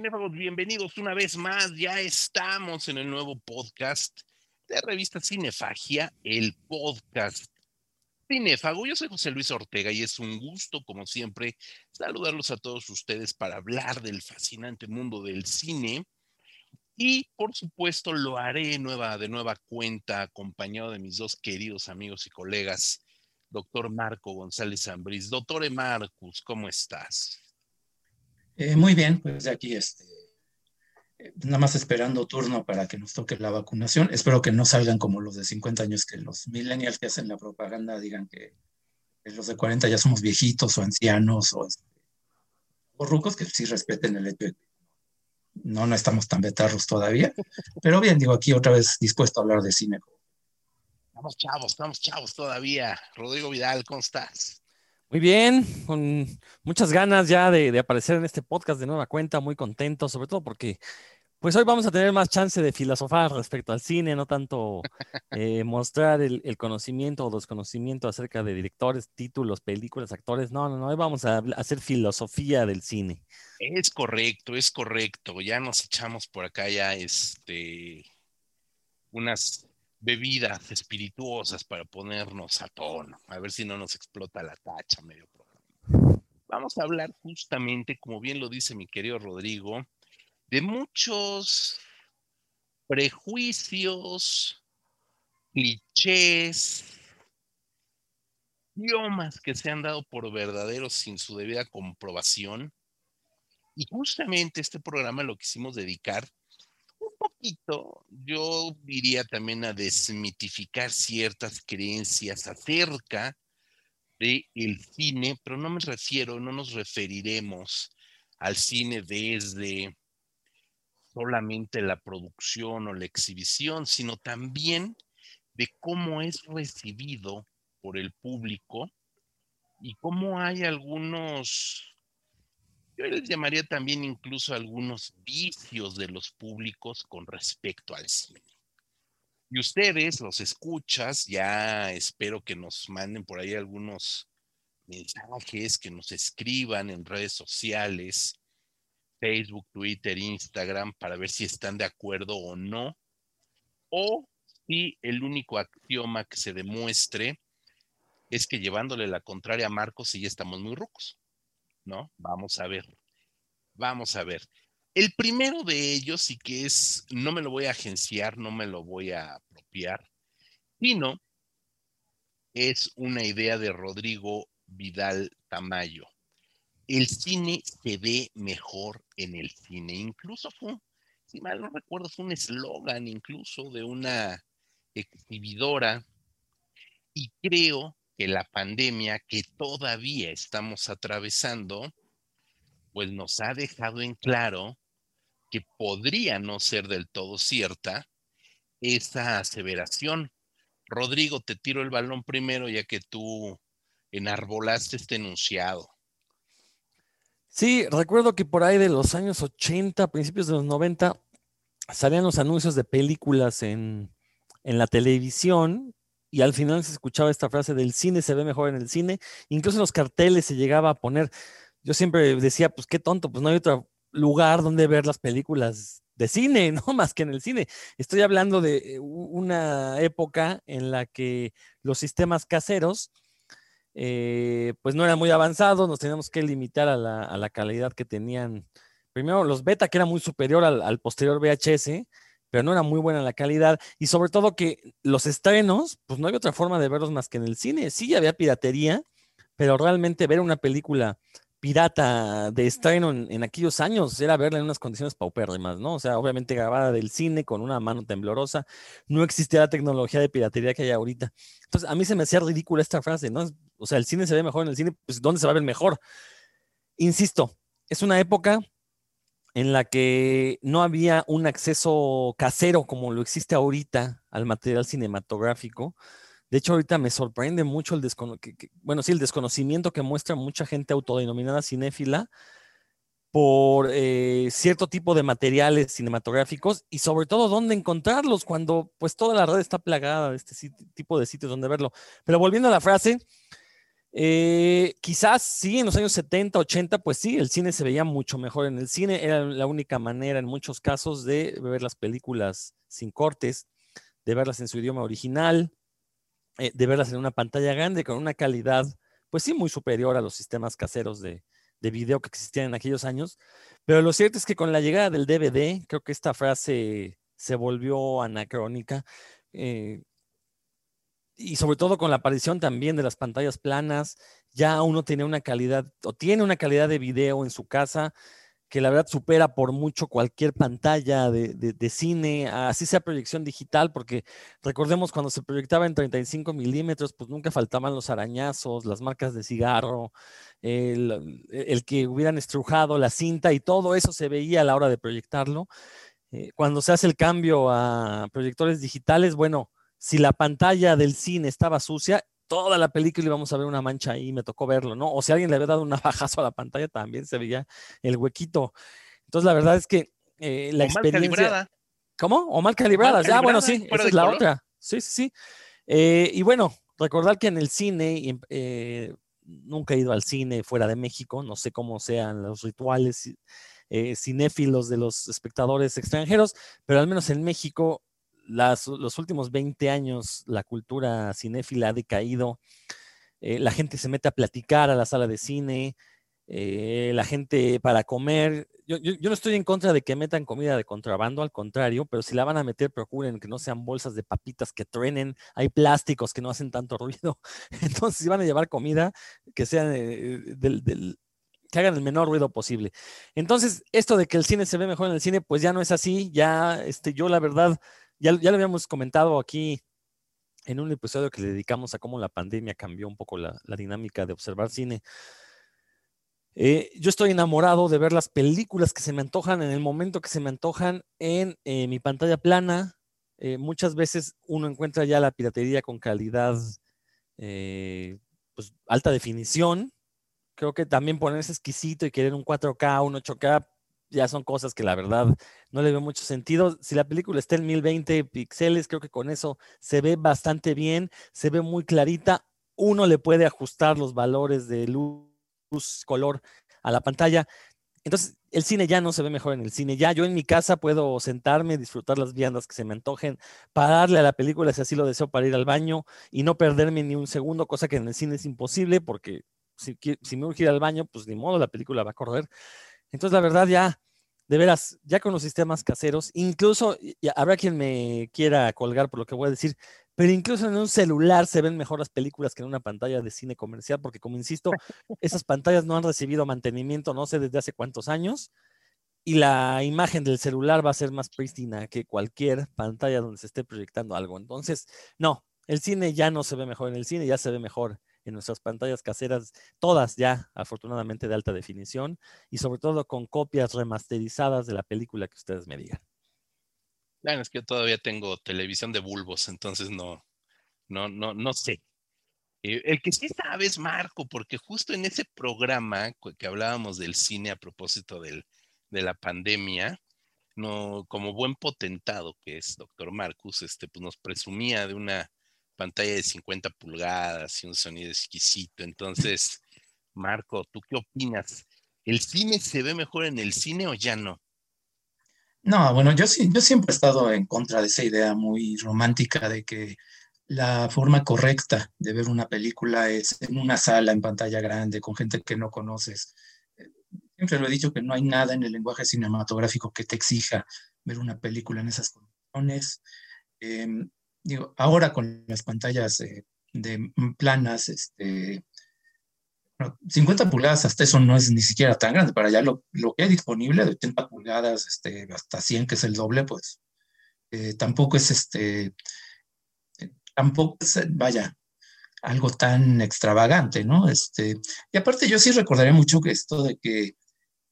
cinéfagos, bienvenidos una vez más. Ya estamos en el nuevo podcast de revista Cinefagia, el podcast cinéfago. Yo soy José Luis Ortega y es un gusto, como siempre, saludarlos a todos ustedes para hablar del fascinante mundo del cine. Y por supuesto lo haré nueva, de nueva cuenta, acompañado de mis dos queridos amigos y colegas, doctor Marco González Ambriz. Doctor Marcus, ¿cómo estás? Eh, muy bien, pues aquí este, eh, nada más esperando turno para que nos toque la vacunación. Espero que no salgan como los de 50 años, que los millennials que hacen la propaganda digan que, los de 40 ya somos viejitos o ancianos o, este, o rucos, que sí respeten el hecho de que no, no estamos tan betarros todavía. Pero bien, digo, aquí otra vez dispuesto a hablar de cine. Estamos chavos, estamos chavos todavía. Rodrigo Vidal, ¿cómo estás? Muy bien, con muchas ganas ya de, aparecer en este podcast de nueva cuenta, muy contento, sobre todo porque pues hoy vamos a tener más chance de filosofar respecto al cine, no tanto eh, mostrar el, conocimiento o desconocimiento acerca de directores, títulos, películas, actores. No, no, no, hoy vamos a hacer filosofía del cine. Es correcto, es correcto. Ya nos echamos por acá ya este unas bebidas espirituosas para ponernos a tono, a ver si no nos explota la tacha medio programa. Vamos a hablar justamente, como bien lo dice mi querido Rodrigo, de muchos prejuicios, clichés, idiomas que se han dado por verdaderos sin su debida comprobación. Y justamente este programa lo quisimos dedicar yo diría también a desmitificar ciertas creencias acerca del el cine, pero no me refiero, no nos referiremos al cine desde solamente la producción o la exhibición, sino también de cómo es recibido por el público y cómo hay algunos yo les llamaría también incluso algunos vicios de los públicos con respecto al cine. Y ustedes, los escuchas, ya espero que nos manden por ahí algunos mensajes, que nos escriban en redes sociales, Facebook, Twitter, Instagram, para ver si están de acuerdo o no. O si el único axioma que se demuestre es que llevándole la contraria a Marcos, sí estamos muy rucos. ¿No? Vamos a ver. Vamos a ver. El primero de ellos, y que es, no me lo voy a agenciar, no me lo voy a apropiar, sino es una idea de Rodrigo Vidal Tamayo. El cine se ve mejor en el cine. Incluso fue, si mal no recuerdo, fue un eslogan incluso de una exhibidora. Y creo que la pandemia que todavía estamos atravesando, pues nos ha dejado en claro que podría no ser del todo cierta esa aseveración. Rodrigo, te tiro el balón primero ya que tú enarbolaste este enunciado. Sí, recuerdo que por ahí de los años 80, principios de los 90, salían los anuncios de películas en, en la televisión y al final se escuchaba esta frase del cine se ve mejor en el cine, incluso en los carteles se llegaba a poner, yo siempre decía, pues qué tonto, pues no hay otro lugar donde ver las películas de cine, no más que en el cine. Estoy hablando de una época en la que los sistemas caseros, eh, pues no eran muy avanzados, nos teníamos que limitar a la, calidad que tenían. Primero los beta, que era muy superior al posterior VHS, pero no era muy buena la calidad y sobre todo que los estrenos, pues no había otra forma de verlos más que en el cine. Sí había piratería, pero realmente ver una película pirata de estreno en, aquellos años era verla en unas condiciones paupérrimas, ¿no? O sea, obviamente grabada del cine con una mano temblorosa, no existía la tecnología de piratería que hay ahorita. Entonces, a mí se me hacía ridícula esta frase, ¿no? O sea, el cine se ve mejor en el cine, pues ¿dónde se va a ver mejor? Insisto, es una época en la que no había un acceso casero como lo existe ahorita al material cinematográfico. De hecho, ahorita me sorprende mucho el, bueno, sí, el desconocimiento que muestra mucha gente autodenominada cinéfila por eh, cierto tipo de materiales cinematográficos y sobre todo dónde encontrarlos cuando pues toda la red está plagada de este tipo de sitios donde verlo. Pero volviendo a la frase, Eh, quizás sí, en los años 70, 80, pues sí, el cine se veía mucho mejor en el cine. Era la única manera en muchos casos de ver las películas sin cortes, de verlas en su idioma original, eh, de verlas en una pantalla grande con una calidad, pues sí, muy superior a los sistemas caseros de, de video que existían en aquellos años. Pero lo cierto es que con la llegada del DVD, creo que esta frase se volvió anacrónica. Eh, y sobre todo con la aparición también de las pantallas planas, ya uno tiene una calidad o tiene una calidad de video en su casa que la verdad supera por mucho cualquier pantalla de, cine, así sea proyección digital, porque recordemos cuando se proyectaba en 35 milímetros, pues nunca faltaban los arañazos, las marcas de cigarro, el, el, que hubieran estrujado la cinta y todo eso se veía a la hora de proyectarlo. Eh, cuando se hace el cambio a proyectores digitales, bueno, si la pantalla del cine estaba sucia, toda la película íbamos a ver una mancha ahí, me tocó verlo, ¿no? O si alguien le había dado un navajazo a la pantalla, también se veía el huequito. Entonces, la verdad es que eh, la experiencia... ¿Cómo? O mal calibradas. Ya, bueno, sí, esa es la otra. Sí, sí, sí. Eh, y bueno, recordar que en el cine, nunca he ido al cine fuera de México, no sé cómo sean los rituales eh, cinéfilos de los espectadores extranjeros, pero al menos en México, los últimos 20 años, la cultura cinéfila ha decaído. Eh, la gente se mete a platicar a la sala de cine, eh, la gente para comer. Yo, no estoy en contra de que metan comida de contrabando, al contrario, pero si la van a meter, procuren que no sean bolsas de papitas que truenen. Hay plásticos que no hacen tanto ruido. Entonces, si van a llevar comida, que sean del, que hagan el menor ruido posible. Entonces, esto de que el cine se ve mejor en el cine, pues ya no es así. Ya, este, yo la verdad, ya, ya lo habíamos comentado aquí en un episodio que le dedicamos a cómo la pandemia cambió un poco la, dinámica de observar cine. Eh, yo estoy enamorado de ver las películas que se me antojan en el momento que se me antojan en eh, mi pantalla plana. Eh, muchas veces uno encuentra ya la piratería con calidad, pues alta definición, creo que también ponerse exquisito y querer un 4K, un 8K, ya son cosas que la verdad no le veo mucho sentido. Si la película está en 1020 píxeles, creo que con eso se ve bastante bien, se ve muy clarita. Uno le puede ajustar los valores de luz, color a la pantalla. Entonces, el cine ya no se ve mejor en el cine. Ya yo en mi casa puedo sentarme, disfrutar las viandas que se me antojen, pararle a la película si así lo deseo para ir al baño y no perderme ni un segundo, cosa que en el cine es imposible porque si, me urge ir al baño, pues ni modo, la película va a correr. Entonces, la verdad, ya, de veras, ya con los sistemas caseros, incluso, habrá quien me quiera colgar por lo que voy a decir, pero incluso en un celular se ven mejor las películas que en una pantalla de cine comercial, porque como insisto, esas pantallas no han recibido mantenimiento, no sé desde hace cuántos años, y la imagen del celular va a ser más prístina que cualquier pantalla donde se esté proyectando algo. Entonces, no, el cine ya no se ve mejor en el cine, ya se ve mejor en nuestras pantallas caseras, todas ya afortunadamente de alta definición y sobre todo con copias remasterizadas de la película que ustedes me digan. Bueno, es que yo todavía tengo televisión de bulbos, entonces no, no, no, no sé. Eh, el que sí sabes, Marco, porque justo en ese programa que hablábamos del cine a propósito del, de la pandemia, no, como buen potentado que es doctor Marcus, este, pues nos presumía de una pantalla de 50 pulgadas y un sonido exquisito. Entonces, Marco, ¿tú qué opinas? ¿El cine se ve mejor en el cine o ya no? No, bueno, yo, yo siempre he estado en contra de esa idea muy romántica de que la forma correcta de ver una película es en una sala, en pantalla grande, con gente que no conoces. Siempre lo he dicho que no hay nada en el lenguaje cinematográfico que te exija ver una película en esas condiciones. Em, digo, ahora con las pantallas eh, de planas, este, 50 pulgadas hasta eso no es ni siquiera tan grande, para ya lo, lo que hay disponible de 80 pulgadas este, hasta 100, que es el doble, pues eh, tampoco es este, eh, tampoco es, vaya, algo tan extravagante, ¿no? Este, y aparte yo sí recordaré mucho que esto de que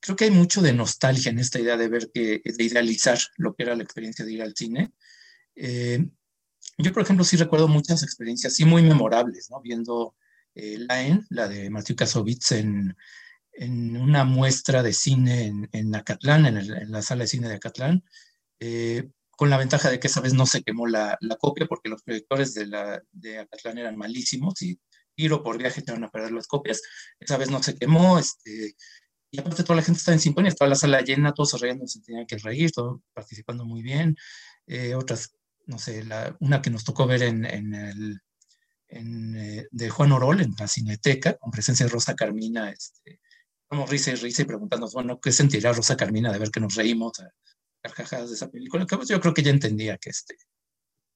creo que hay mucho de nostalgia en esta idea de ver que, de idealizar lo que era la experiencia de ir al cine. Yo, por ejemplo, sí recuerdo muchas experiencias, sí muy memorables, ¿no? Viendo eh, la de Matthew Kasovitz, en, en, una muestra de cine en, en Acatlán, en, la sala de cine de Acatlán, eh, con la ventaja de que esa vez no se quemó la, la copia porque los proyectores de, la, de Acatlán eran malísimos y tiro por viaje te van a perder las copias. Esa vez no se quemó, este, y aparte toda la gente está en sintonía, toda la sala llena, todos riendo, se tenían que reír, todos participando muy bien. Eh, otras, no sé, una que nos tocó ver en, en el, eh, de Juan Orol, en la Cineteca, con presencia de Rosa Carmina, este, estamos risa y risa y preguntándonos, bueno, ¿qué sentirá Rosa Carmina de ver que nos reímos a carcajadas de esa película? Pues, yo creo que ya entendía que este,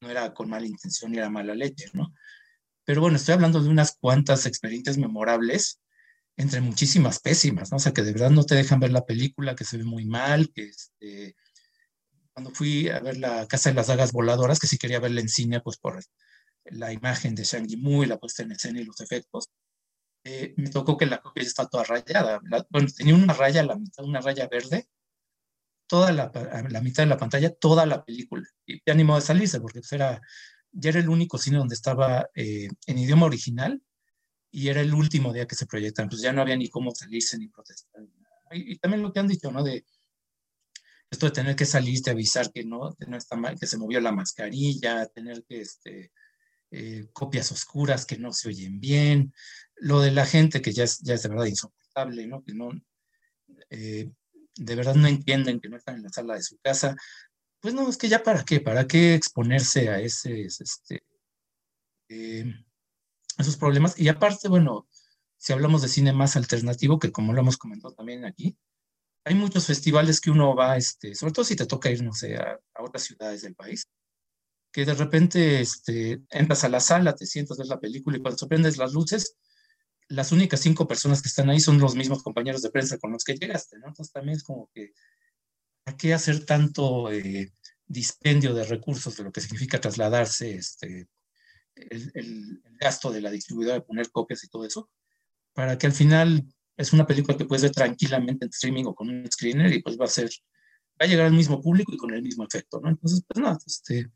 no era con mala intención ni era mala leche, ¿no? Pero bueno, estoy hablando de unas cuantas experiencias memorables, entre muchísimas pésimas, ¿no? O sea, que de verdad no te dejan ver la película, que se ve muy mal, que este, cuando fui a ver la Casa de las Dagas Voladoras, que sí quería verla en cine, pues por la imagen de Shang Yimou y la puesta en escena y los efectos, eh, me tocó que la copia está toda rayada. bueno, tenía una raya a la mitad, una raya verde, toda la, la, mitad de la pantalla, toda la película. Y me animó a salirse porque pues, era, ya era el único cine donde estaba eh, en idioma original y era el último día que se proyectan. Pues ya no había ni cómo salirse ni protestar. Y, y también lo que han dicho, ¿no? De esto de tener que salir, de avisar que no, no está mal, que se movió la mascarilla, tener que, este, eh, copias oscuras que no se oyen bien, lo de la gente que ya es, ya es de verdad insoportable, ¿no? Que no, eh, de verdad no entienden que no están en la sala de su casa. Pues no, es que ya para qué, para qué exponerse a ese, este, eh, esos problemas. Y aparte, bueno, si hablamos de cine más alternativo, que como lo hemos comentado también aquí, hay muchos festivales que uno va, este, sobre todo si te toca ir, no sé, a otras ciudades del país, que de repente este, entras a la sala, te sientas, ves la película y cuando sorprendes las luces, las únicas cinco personas que están ahí son los mismos compañeros de prensa con los que llegaste, ¿no? Entonces también es como que, ¿a qué hacer tanto eh, dispendio de recursos de lo que significa trasladarse, este, el, el, gasto de la distribuidora de poner copias y todo eso, para que al final es una película que puedes ver tranquilamente en streaming o con un screener y pues va a ser, va a llegar al mismo público y con el mismo efecto, ¿no? Entonces, pues no, este,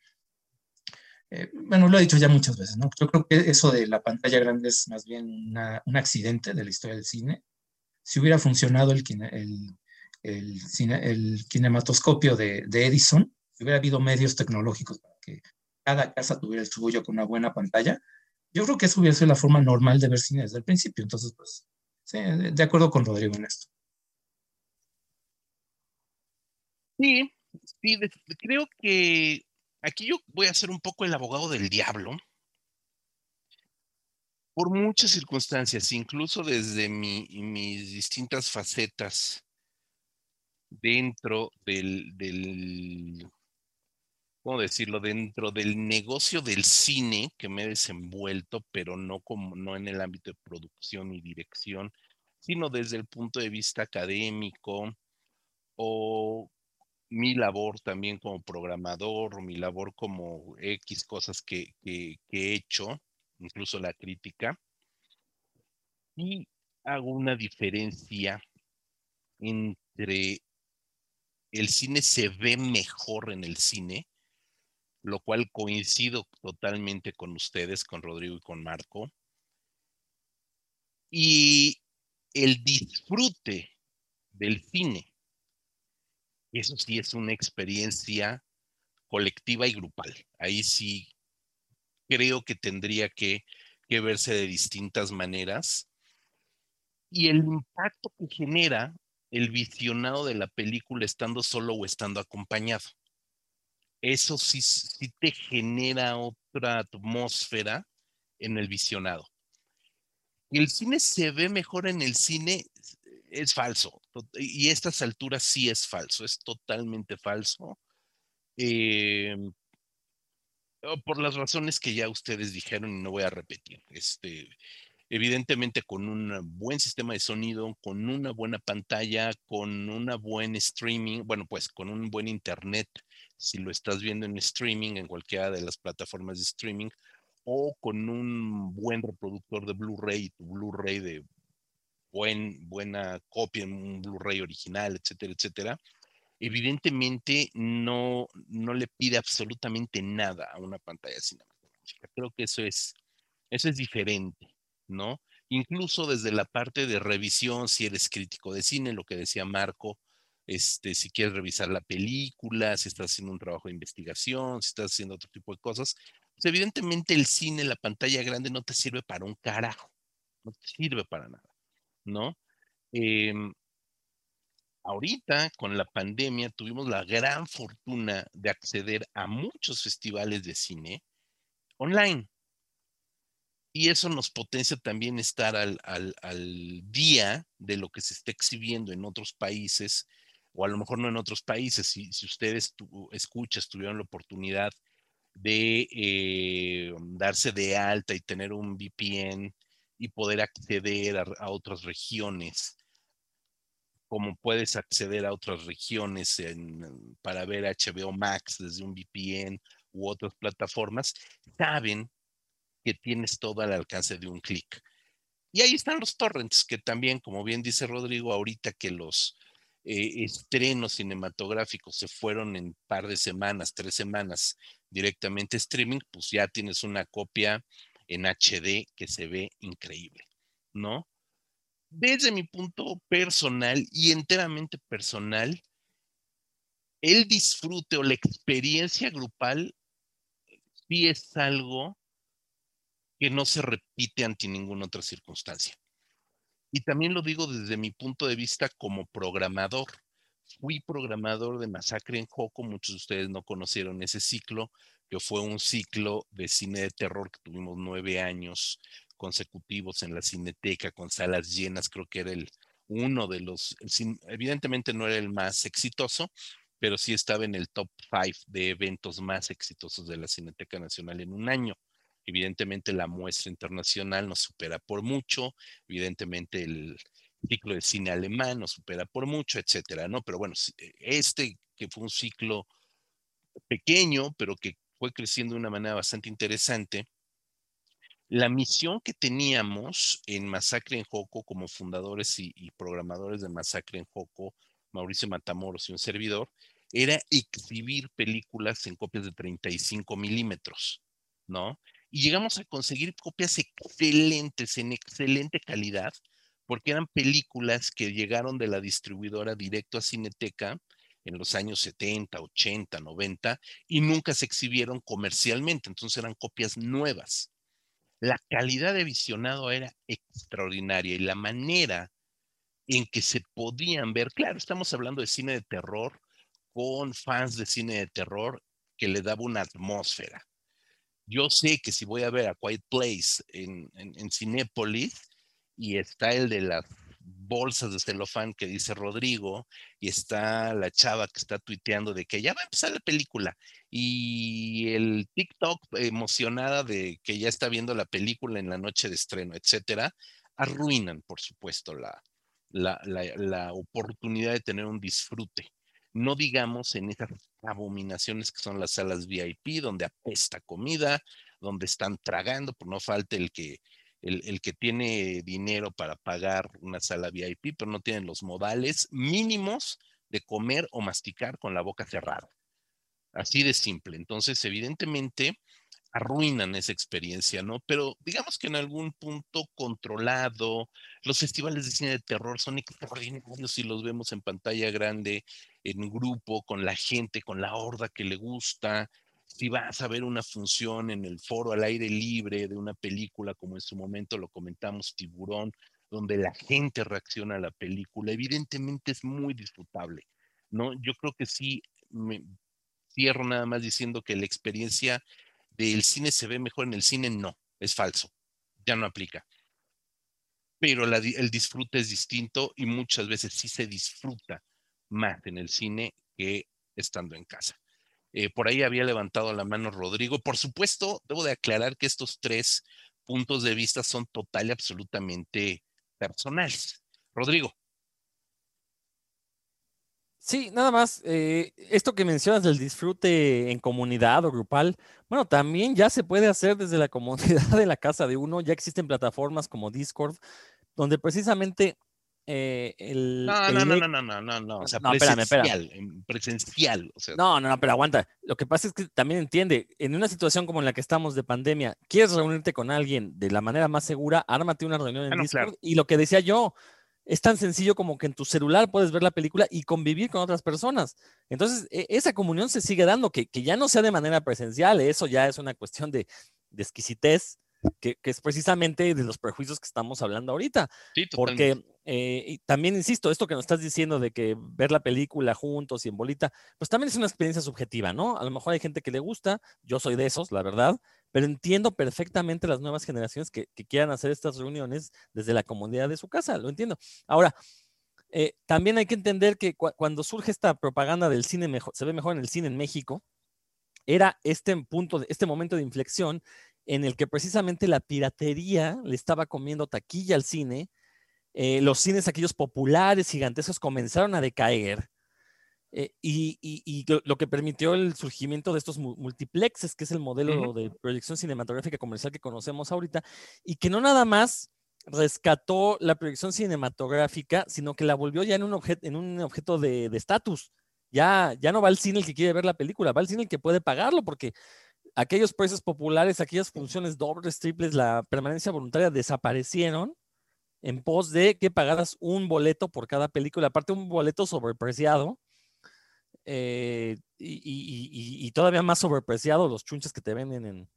eh, bueno, lo he dicho ya muchas veces, ¿no? Yo creo que eso de la pantalla grande es más bien un accidente de la historia del cine. Si hubiera funcionado el, el, el, el kinematoscopio de, de, Edison, si hubiera habido medios tecnológicos para que cada casa tuviera el suyo con una buena pantalla, yo creo que eso hubiera sido la forma normal de ver cine desde el principio. Entonces, pues, sí, de acuerdo con Rodrigo en esto. Sí, sí, creo que Aquí yo voy a ser un poco el abogado del diablo. Por muchas circunstancias, incluso desde mis distintas facetas dentro del, del, ¿cómo decirlo? Dentro del negocio del cine que me he desenvuelto, pero no, como, no en el ámbito de producción y dirección, sino desde el punto de vista académico o mi labor también como programador, mi labor como X cosas que, he hecho, incluso la crítica, y hago una diferencia entre el cine se ve mejor en el cine, lo cual coincido totalmente con ustedes, con Rodrigo y con Marco, y el disfrute del cine eso sí es una experiencia colectiva y grupal. Ahí sí creo que tendría que, verse de distintas maneras. Y el impacto que genera el visionado de la película estando solo o estando acompañado. Eso sí, sí te genera otra atmósfera en el visionado. El cine se ve mejor en el cine, es falso. Y estas alturas sí es falso, es totalmente falso. Em, por las razones que ya ustedes dijeron y no voy a repetir. Este, evidentemente con un buen sistema de sonido, con una buena pantalla, con una buen streaming, bueno, pues con un buen internet, si lo estás viendo en streaming, en cualquiera de las plataformas de streaming, o con un buen reproductor de Blu-ray, tu Blu-ray de buena copia un Blu-ray original, etcétera, etcétera, evidentemente no, no le pide absolutamente nada a una pantalla cinematográfica. Creo que eso es, eso es diferente, ¿no? Incluso desde la parte de revisión, si eres crítico de cine, lo que decía Marco, este, si quieres revisar la película, si estás haciendo un trabajo de investigación, si estás haciendo otro tipo de cosas, pues evidentemente el cine, la pantalla grande no te sirve para un carajo, no te sirve para nada, ¿no? Em, ahorita con la pandemia tuvimos la gran fortuna de acceder a muchos festivales de cine online. Y eso nos potencia también estar al, día de lo que se está exhibiendo en otros países, o a lo mejor no en otros países. Si, si ustedes tu, escuchas, tuvieron la oportunidad de eh, darse de alta y tener un VPN y poder acceder a, otras regiones, como puedes acceder a otras regiones para ver HBO Max desde un VPN u otras plataformas, saben que tienes todo al alcance de un clic. Y ahí están los torrents, que también, como bien dice Rodrigo, ahorita que los eh, estrenos cinematográficos se fueron en par de semanas, tres semanas directamente streaming, pues ya tienes una copia en HD que se ve increíble, ¿no? Desde mi punto personal y enteramente personal, el disfrute o la experiencia grupal sí es algo que no se repite ante ninguna otra circunstancia. Y también lo digo desde mi punto de vista como programador. Fui programador de Masacre en Joco, muchos de ustedes no conocieron ese ciclo, que fue un ciclo de cine de terror que tuvimos nueve años consecutivos en la cineteca con salas llenas, creo que era el uno de los, evidentemente no era el más exitoso, pero sí estaba en el top five de eventos más exitosos de la Cineteca Nacional en un año. Evidentemente la muestra internacional nos supera por mucho, evidentemente el ciclo de cine alemán nos supera por mucho, etcétera, ¿no? Pero bueno, eh, este que fue un ciclo pequeño, pero que fue creciendo de una manera bastante interesante, la misión que teníamos en Masacre en Joco como fundadores y, y, programadores de Masacre en Joco, Mauricio Matamoros y un servidor, era exhibir películas en copias de 35 milímetros, ¿no? Y llegamos a conseguir copias excelentes, en excelente calidad, porque eran películas que llegaron de la distribuidora directo a Cineteca en los años 70, 80, 90 y nunca se exhibieron comercialmente, entonces eran copias nuevas. La calidad de visionado era extraordinaria y la manera en que se podían ver, claro, estamos hablando de cine de terror con fans de cine de terror que le daba una atmósfera yo sé que si voy a ver a Quiet Place en, en, Cinépolis y está el de las bolsas de celofán que dice Rodrigo y está la chava que está tuiteando de que ya va a empezar la película y el TikTok emocionada de que ya está viendo la película en la noche de estreno, etcétera, arruinan, por supuesto, la, la, la oportunidad de tener un disfrute. No digamos en esas abominaciones que son las salas VIP, donde apesta comida, donde están tragando, por no falta el que, el, que tiene dinero para pagar una sala VIP, pero no tienen los modales mínimos de comer o masticar con la boca cerrada. Así de simple. Entonces, evidentemente, arruinan esa experiencia, ¿no? Pero digamos que en algún punto controlado, los festivales de cine de terror son extraordinarios si los vemos en pantalla grande, en grupo, con la gente, con la horda que le gusta. Si vas a ver una función en el foro al aire libre de una película, como en su momento lo comentamos, Tiburón, donde la gente reacciona a la película, evidentemente es muy disfrutable, ¿no? Yo creo que sí, me cierro nada más diciendo que la experiencia del cine se ve mejor en el cine, no, es falso, ya no aplica. Pero el disfrute es distinto y muchas veces sí se disfruta más en el cine que estando en casa. Eh, por ahí había levantado la mano Rodrigo. Por supuesto, debo de aclarar que estos tres puntos de vista son total y absolutamente personales. Rodrigo. Sí, nada más, eh, esto que mencionas del disfrute en comunidad o grupal, bueno, también ya se puede hacer desde la comodidad de la casa de uno, ya existen plataformas como Discord, donde precisamente eh, el... No, no, no, no, no, no, no, o sea, presencial, presencial. O sea. No, no, no, pero aguanta. Lo que pasa es que también entiende, en una situación como en la que estamos de pandemia, quieres reunirte con alguien de la manera más segura, ármate una reunión en ah, Discord. Y lo que decía yo, es tan sencillo como que en tu celular puedes ver la película y convivir con otras personas. Entonces, e, esa comunión se sigue dando, que, ya no sea de manera presencial, eso ya es una cuestión de, exquisitez, que, es precisamente de los prejuicios que estamos hablando ahorita. Porque eh, también, insisto, esto que nos estás diciendo de que ver la película juntos y en bolita, pues también es una experiencia subjetiva, ¿no? A lo mejor hay gente que le gusta, yo soy de esos, la verdad, pero entiendo perfectamente las nuevas generaciones que, quieran hacer estas reuniones desde la comunidad de su casa, lo entiendo. Ahora, eh, también hay que entender que cuando surge esta propaganda del cine mejor, se ve mejor en el cine en México, era este punto, este momento de inflexión en el que precisamente la piratería le estaba comiendo taquilla al cine, eh, los cines aquellos populares, gigantescos, comenzaron a decaer, eh, y, lo, que permitió el surgimiento de estos multiplexes, que es el modelo de proyección cinematográfica comercial que conocemos ahorita, y que no nada más rescató la proyección cinematográfica, sino que la volvió ya en un, objeto, en un objeto de estatus. ya, ya no va al cine el que quiere ver la película, va al cine el que puede pagarlo, porque aquellos precios populares, aquellas funciones dobles, triples, la permanencia voluntaria desaparecieron en pos de que pagaras un boleto por cada película, aparte un boleto sobrepreciado, eh, y, todavía más sobrepreciado los chunches que te venden en,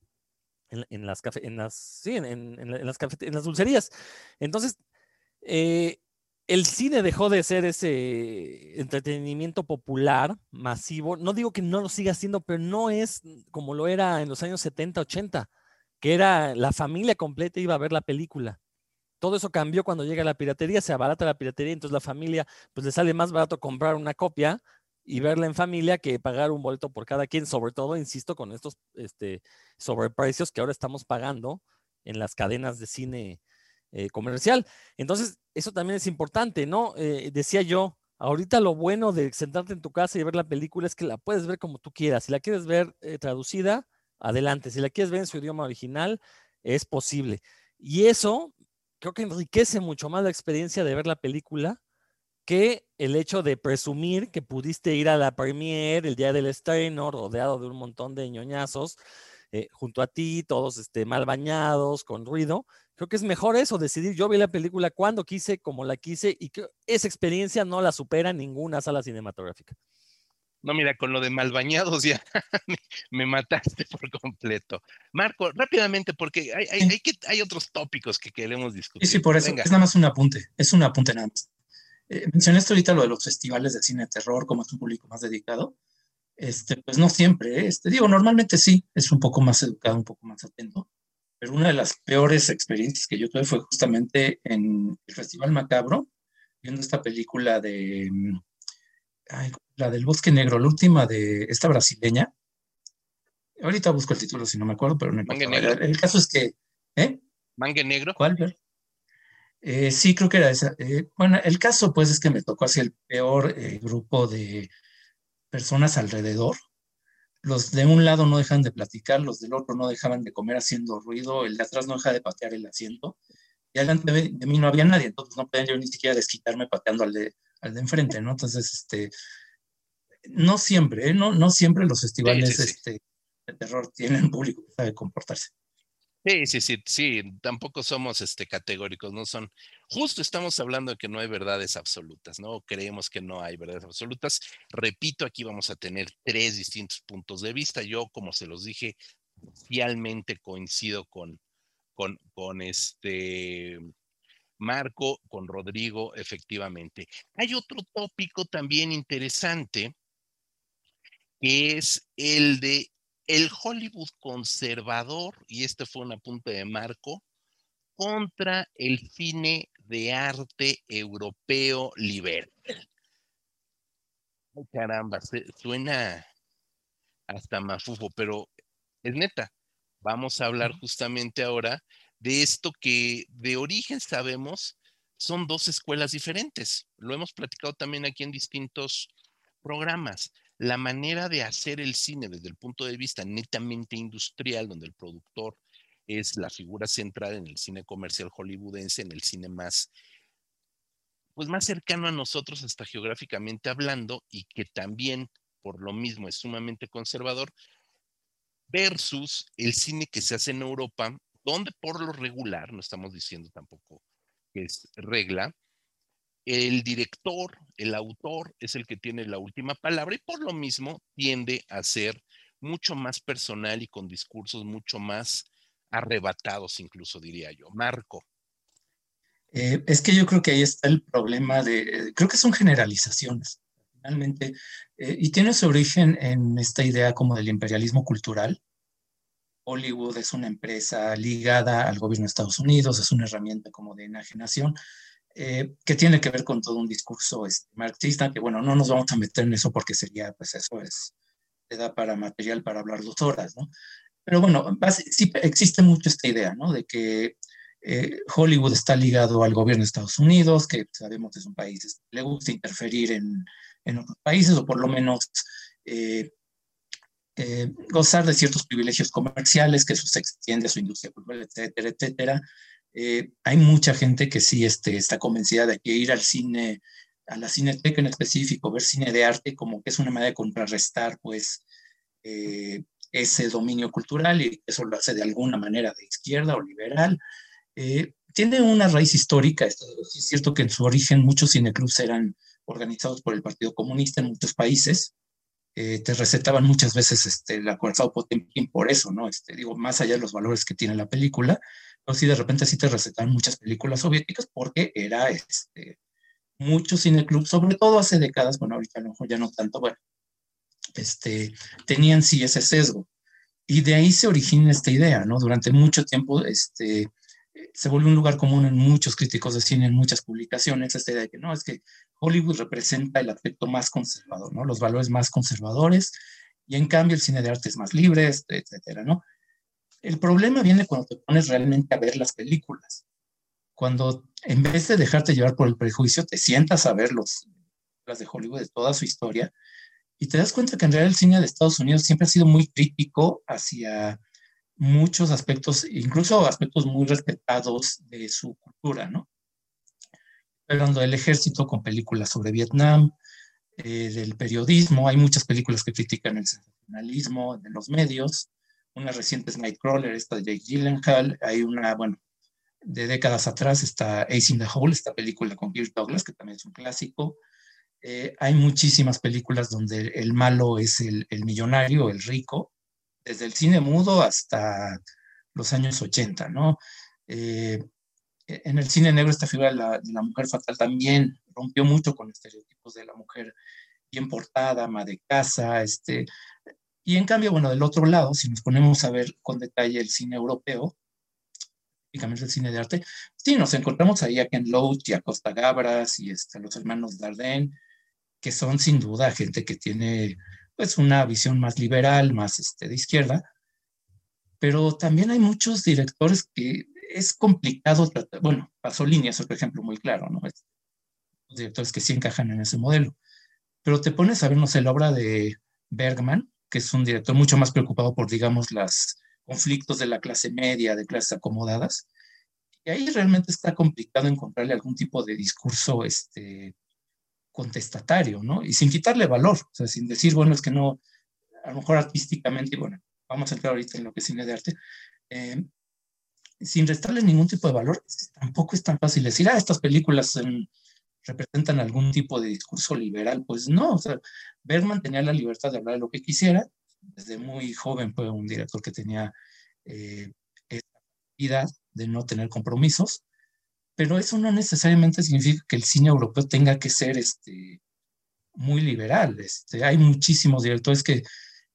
en, las, en las, sí, en, las en las dulcerías. Entonces, eh, el cine dejó de ser ese entretenimiento popular, masivo. No digo que no lo siga siendo, pero no es como lo era en los años 70, 80, que era la familia completa iba a ver la película. Todo eso cambió cuando llega la piratería, se abarata la piratería, entonces la familia pues le sale más barato comprar una copia y verla en familia que pagar un boleto por cada quien, sobre todo, insisto, con estos este, sobreprecios que ahora estamos pagando en las cadenas de cine eh, comercial. Entonces, eso también es importante, ¿no? Eh, decía yo, ahorita lo bueno de sentarte en tu casa y ver la película es que la puedes ver como tú quieras. Si la quieres ver eh, traducida, adelante. Si la quieres ver en su idioma original, es posible. Y eso creo que enriquece mucho más la experiencia de ver la película que el hecho de presumir que pudiste ir a la premiere el día del estreno, rodeado de un montón de ñoñazos, eh, junto a ti, todos este, mal bañados, con ruido. Creo que es mejor eso, decidir yo vi la película cuando quise, como la quise, y esa experiencia no la supera ninguna sala cinematográfica. No, mira, con lo de mal bañados ya me, mataste por completo. Marco, rápidamente, porque hay, hay, hay, otros tópicos que queremos discutir. Sí, sí, por eso. Es nada más un apunte, es un apunte nada más. Eh, mencionaste ahorita lo de los festivales de cine de terror, como es un público más dedicado. Este, pues no siempre, ¿eh? este, digo, normalmente sí, es un poco más educado, un poco más atento, pero una de las peores experiencias que yo tuve fue justamente en el Festival Macabro, viendo esta película de, mm, la del Bosque Negro, la última de esta brasileña. Ahorita busco el título si no me acuerdo, pero no el, el caso es que, ¿eh? ¿Mangue Negro? ¿Cuál? Eh, sí, creo que era esa. Eh, bueno, el caso pues es que me tocó así el peor eh, grupo de personas alrededor. Los de un lado no dejan de platicar, los del otro no dejaban de comer haciendo ruido, el de atrás no deja de patear el asiento. Y delante de, mí no había nadie, entonces no podía yo ni siquiera desquitarme pateando al de, al de enfrente, ¿no? Entonces, este, no siempre, no, no siempre los festivales Este, de terror tienen público que sabe comportarse. Sí, sí, sí, sí, tampoco somos este, categóricos, no son, justo estamos hablando de que no hay verdades absolutas, ¿no? Creemos que no hay verdades absolutas. Repito, aquí vamos a tener tres distintos puntos de vista. Yo, como se los dije, realmente coincido con, con, con este Marco, con Rodrigo, efectivamente. Hay otro tópico también interesante, que es el de el Hollywood conservador, y este fue un apunte de Marco, contra el cine de arte europeo liberal. Ay, caramba, suena hasta mafufo, pero es neta. Vamos a hablar justamente ahora de esto que de origen sabemos son dos escuelas diferentes. Lo hemos platicado también aquí en distintos programas la manera de hacer el cine desde el punto de vista netamente industrial, donde el productor es la figura central en el cine comercial hollywoodense, en el cine más, pues más cercano a nosotros hasta geográficamente hablando y que también por lo mismo es sumamente conservador, versus el cine que se hace en Europa, donde por lo regular, no estamos diciendo tampoco que es regla, el director, el autor es el que tiene la última palabra y por lo mismo tiende a ser mucho más personal y con discursos mucho más arrebatados, incluso diría yo. Marco. Eh, es que yo creo que ahí está el problema de, creo que son generalizaciones, finalmente, eh, y tiene su origen en esta idea como del imperialismo cultural. Hollywood es una empresa ligada al gobierno de Estados Unidos, es una herramienta como de enajenación, eh, que tiene que ver con todo un discurso este, marxista, que bueno, no nos vamos a meter en eso porque sería, pues eso es, te da para material para hablar dos horas, ¿no? Pero bueno, sí existe mucho esta idea, ¿no? De que eh, Hollywood está ligado al gobierno de Estados Unidos, que sabemos que es un país, este, le gusta interferir en, en otros países o por lo menos eh, eh, gozar de ciertos privilegios comerciales, que eso se extiende a su industria cultural, etcétera, etcétera. hay mucha gente que sí este, está convencida de que ir al cine, a la cineteca en específico, ver cine de arte, como que es una manera de contrarrestar, pues, ese dominio cultural y eso lo hace de alguna manera de izquierda o liberal. Eh, tiene una raíz histórica, es cierto que en su origen muchos cineclubs eran organizados por el Partido Comunista en muchos países, eh, te recetaban muchas veces este, la Cuarzao Potemkin por eso, ¿no? Este, digo, más allá de los valores que tiene la película, pero sí de repente sí te recetaban muchas películas soviéticas porque era este, muchos cineclubs, sobre todo hace décadas, bueno, ahorita a lo mejor ya no tanto, bueno, este, tenían sí ese sesgo. Y de ahí se origina esta idea, ¿no? Durante mucho tiempo, este, se volvió un lugar común en muchos críticos de cine, en muchas publicaciones, esta idea de que no, es que Hollywood representa el aspecto más conservador, ¿no? Los valores más conservadores, y en cambio el cine de arte es más libre, este, etcétera, ¿no? El problema viene cuando te pones realmente a ver las películas. Cuando en vez de dejarte llevar por el prejuicio, te sientas a ver los, las de Hollywood de toda su historia y te das cuenta que en realidad el cine de Estados Unidos siempre ha sido muy crítico hacia muchos aspectos, incluso aspectos muy respetados de su cultura, ¿no? Hablando del ejército con películas sobre Vietnam, eh, del periodismo, hay muchas películas que critican el sensacionalismo de los medios, una reciente es Nightcrawler, esta de Jake Gyllenhaal, hay una, bueno, de décadas atrás está Ace in the Hole, esta película con Kirk Douglas, que también es un clásico, eh, hay muchísimas películas donde el malo es el, el millonario, el rico, desde el cine mudo hasta los años 80, ¿no? Eh, en el cine negro esta figura de la, mujer fatal también rompió mucho con estereotipos de la mujer bien portada, ama de casa, este, y en cambio, bueno, del otro lado, si nos ponemos a ver con detalle el cine europeo, típicamente el cine de arte, sí, nos encontramos ahí a Ken Loach y a Costa Gabras y este, a los hermanos Dardenne, que son sin duda gente que tiene pues una visión más liberal, más este, de izquierda, pero también hay muchos directores que es complicado tratar, bueno, Pasolini es otro ejemplo muy claro, ¿no? Los directores que sí encajan en ese modelo, pero te pones a ver, no sé, la obra de Bergman, que es un director mucho más preocupado por, digamos, los conflictos de la clase media, de clases acomodadas, y ahí realmente está complicado encontrarle algún tipo de discurso este, contestatario, ¿no? Y sin quitarle valor, o sea, sin decir, bueno, es que no, a lo mejor artísticamente, bueno, vamos a entrar ahorita en lo que es cine de arte, eh, sin restarle ningún tipo de valor, tampoco es tan fácil decir, ah, estas películas representan algún tipo de discurso liberal. Pues no, o sea, Bergman tenía la libertad de hablar de lo que quisiera, desde muy joven fue un director que tenía eh, esta de no tener compromisos, pero eso no necesariamente significa que el cine europeo tenga que ser este, muy liberal. Este, hay muchísimos directores que,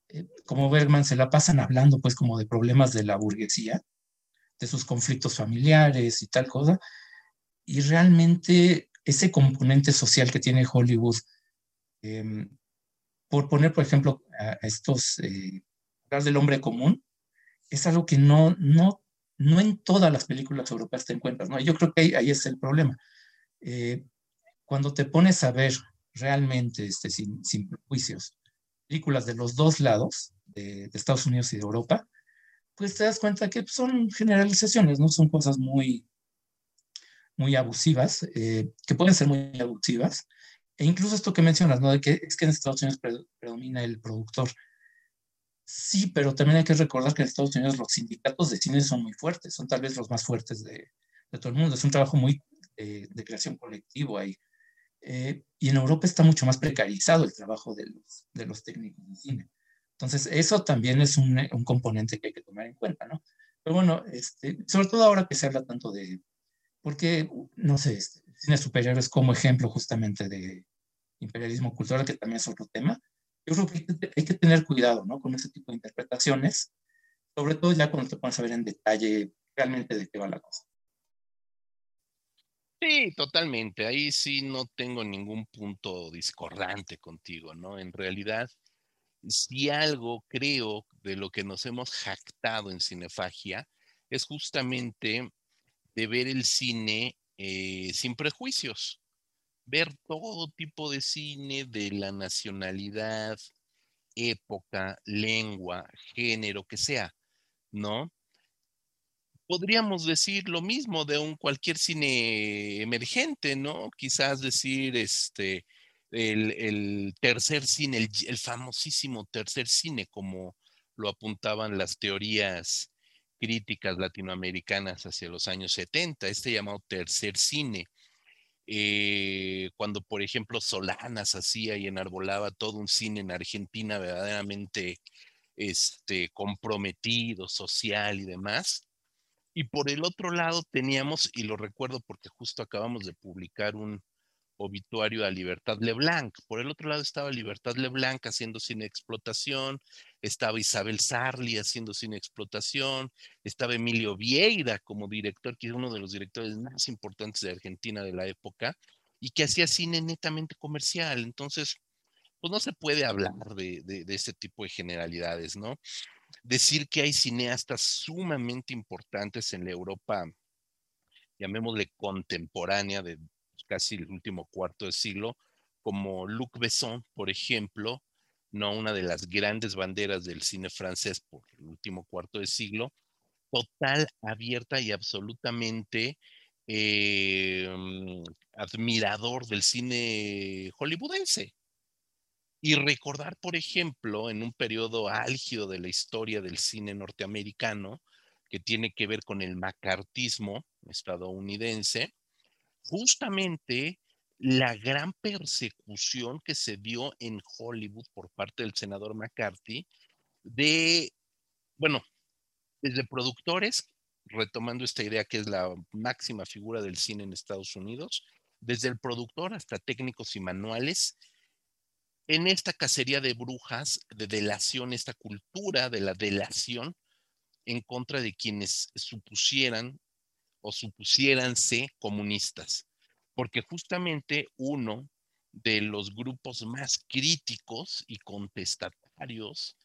eh, como Bergman, se la pasan hablando pues como de problemas de la burguesía, de sus conflictos familiares y tal cosa, y realmente ese componente social que tiene Hollywood, em, por poner, por ejemplo, a estos, eh, hablar del hombre común, es algo que no, no no en todas las películas europeas te encuentras, ¿no? Yo creo que ahí, es el problema. Eh, cuando te pones a ver realmente, este, sin, sin prejuicios, películas de los dos lados, de, Estados Unidos y de Europa, pues te das cuenta que son generalizaciones, no son cosas muy, muy abusivas, eh, que pueden ser muy abusivas. E incluso esto que mencionas, ¿no? De que es que en Estados Unidos predomina el productor. Sí, pero también hay que recordar que en Estados Unidos los sindicatos de cine son muy fuertes, son tal vez los más fuertes de, todo el mundo. Es un trabajo muy eh, de creación colectivo ahí. Eh, y en Europa está mucho más precarizado el trabajo de los, técnicos de cine. Entonces, eso también es un, un, componente que hay que tomar en cuenta, ¿no? Pero bueno, este, sobre todo ahora que se habla tanto de, porque, no sé, este, cine superior es como ejemplo justamente de imperialismo cultural, que también es otro tema. Yo creo que hay que tener cuidado, ¿no? Con ese tipo de interpretaciones, sobre todo ya cuando te pones a ver en detalle realmente de qué va la cosa. Sí, totalmente. Ahí sí no tengo ningún punto discordante contigo, ¿no? En realidad, si algo creo de lo que nos hemos jactado en cinefagia es justamente de ver el cine eh, sin prejuicios, ver todo tipo de cine de la nacionalidad, época, lengua, género, que sea, ¿no? Podríamos decir lo mismo de un cualquier cine emergente, ¿no? Quizás decir este el, tercer cine, el, el, famosísimo tercer cine, como lo apuntaban las teorías críticas latinoamericanas hacia los años 70, este llamado tercer cine. Eh, cuando, por ejemplo, Solanas hacía y enarbolaba todo un cine en Argentina verdaderamente este, comprometido, social y demás. Y por el otro lado teníamos, y lo recuerdo porque justo acabamos de publicar un, obituario a Libertad Leblanc. Por el otro lado estaba Libertad Leblanc haciendo cine explotación, estaba Isabel Sarli haciendo cine explotación, estaba Emilio Vieira como director, que es uno de los directores más importantes de Argentina de la época, y que hacía cine netamente comercial. Entonces, pues no se puede hablar de, de, este tipo de generalidades, ¿no? Decir que hay cineastas sumamente importantes en la Europa, llamémosle contemporánea, de casi el último cuarto de siglo, como Luc Besson, por ejemplo, no una de las grandes banderas del cine francés por el último cuarto de siglo, total, abierta y absolutamente eh, admirador del cine hollywoodense. Y recordar, por ejemplo, en un periodo álgido de la historia del cine norteamericano, que tiene que ver con el macartismo estadounidense, justamente la gran persecución que se dio en Hollywood por parte del senador McCarthy de, bueno, desde productores, retomando esta idea que es la máxima figura del cine en Estados Unidos, desde el productor hasta técnicos y manuales, en esta cacería de brujas, de delación, esta cultura de la delación en contra de quienes supusieran o supusiéranse comunistas, porque justamente uno de los grupos más críticos y contestatarios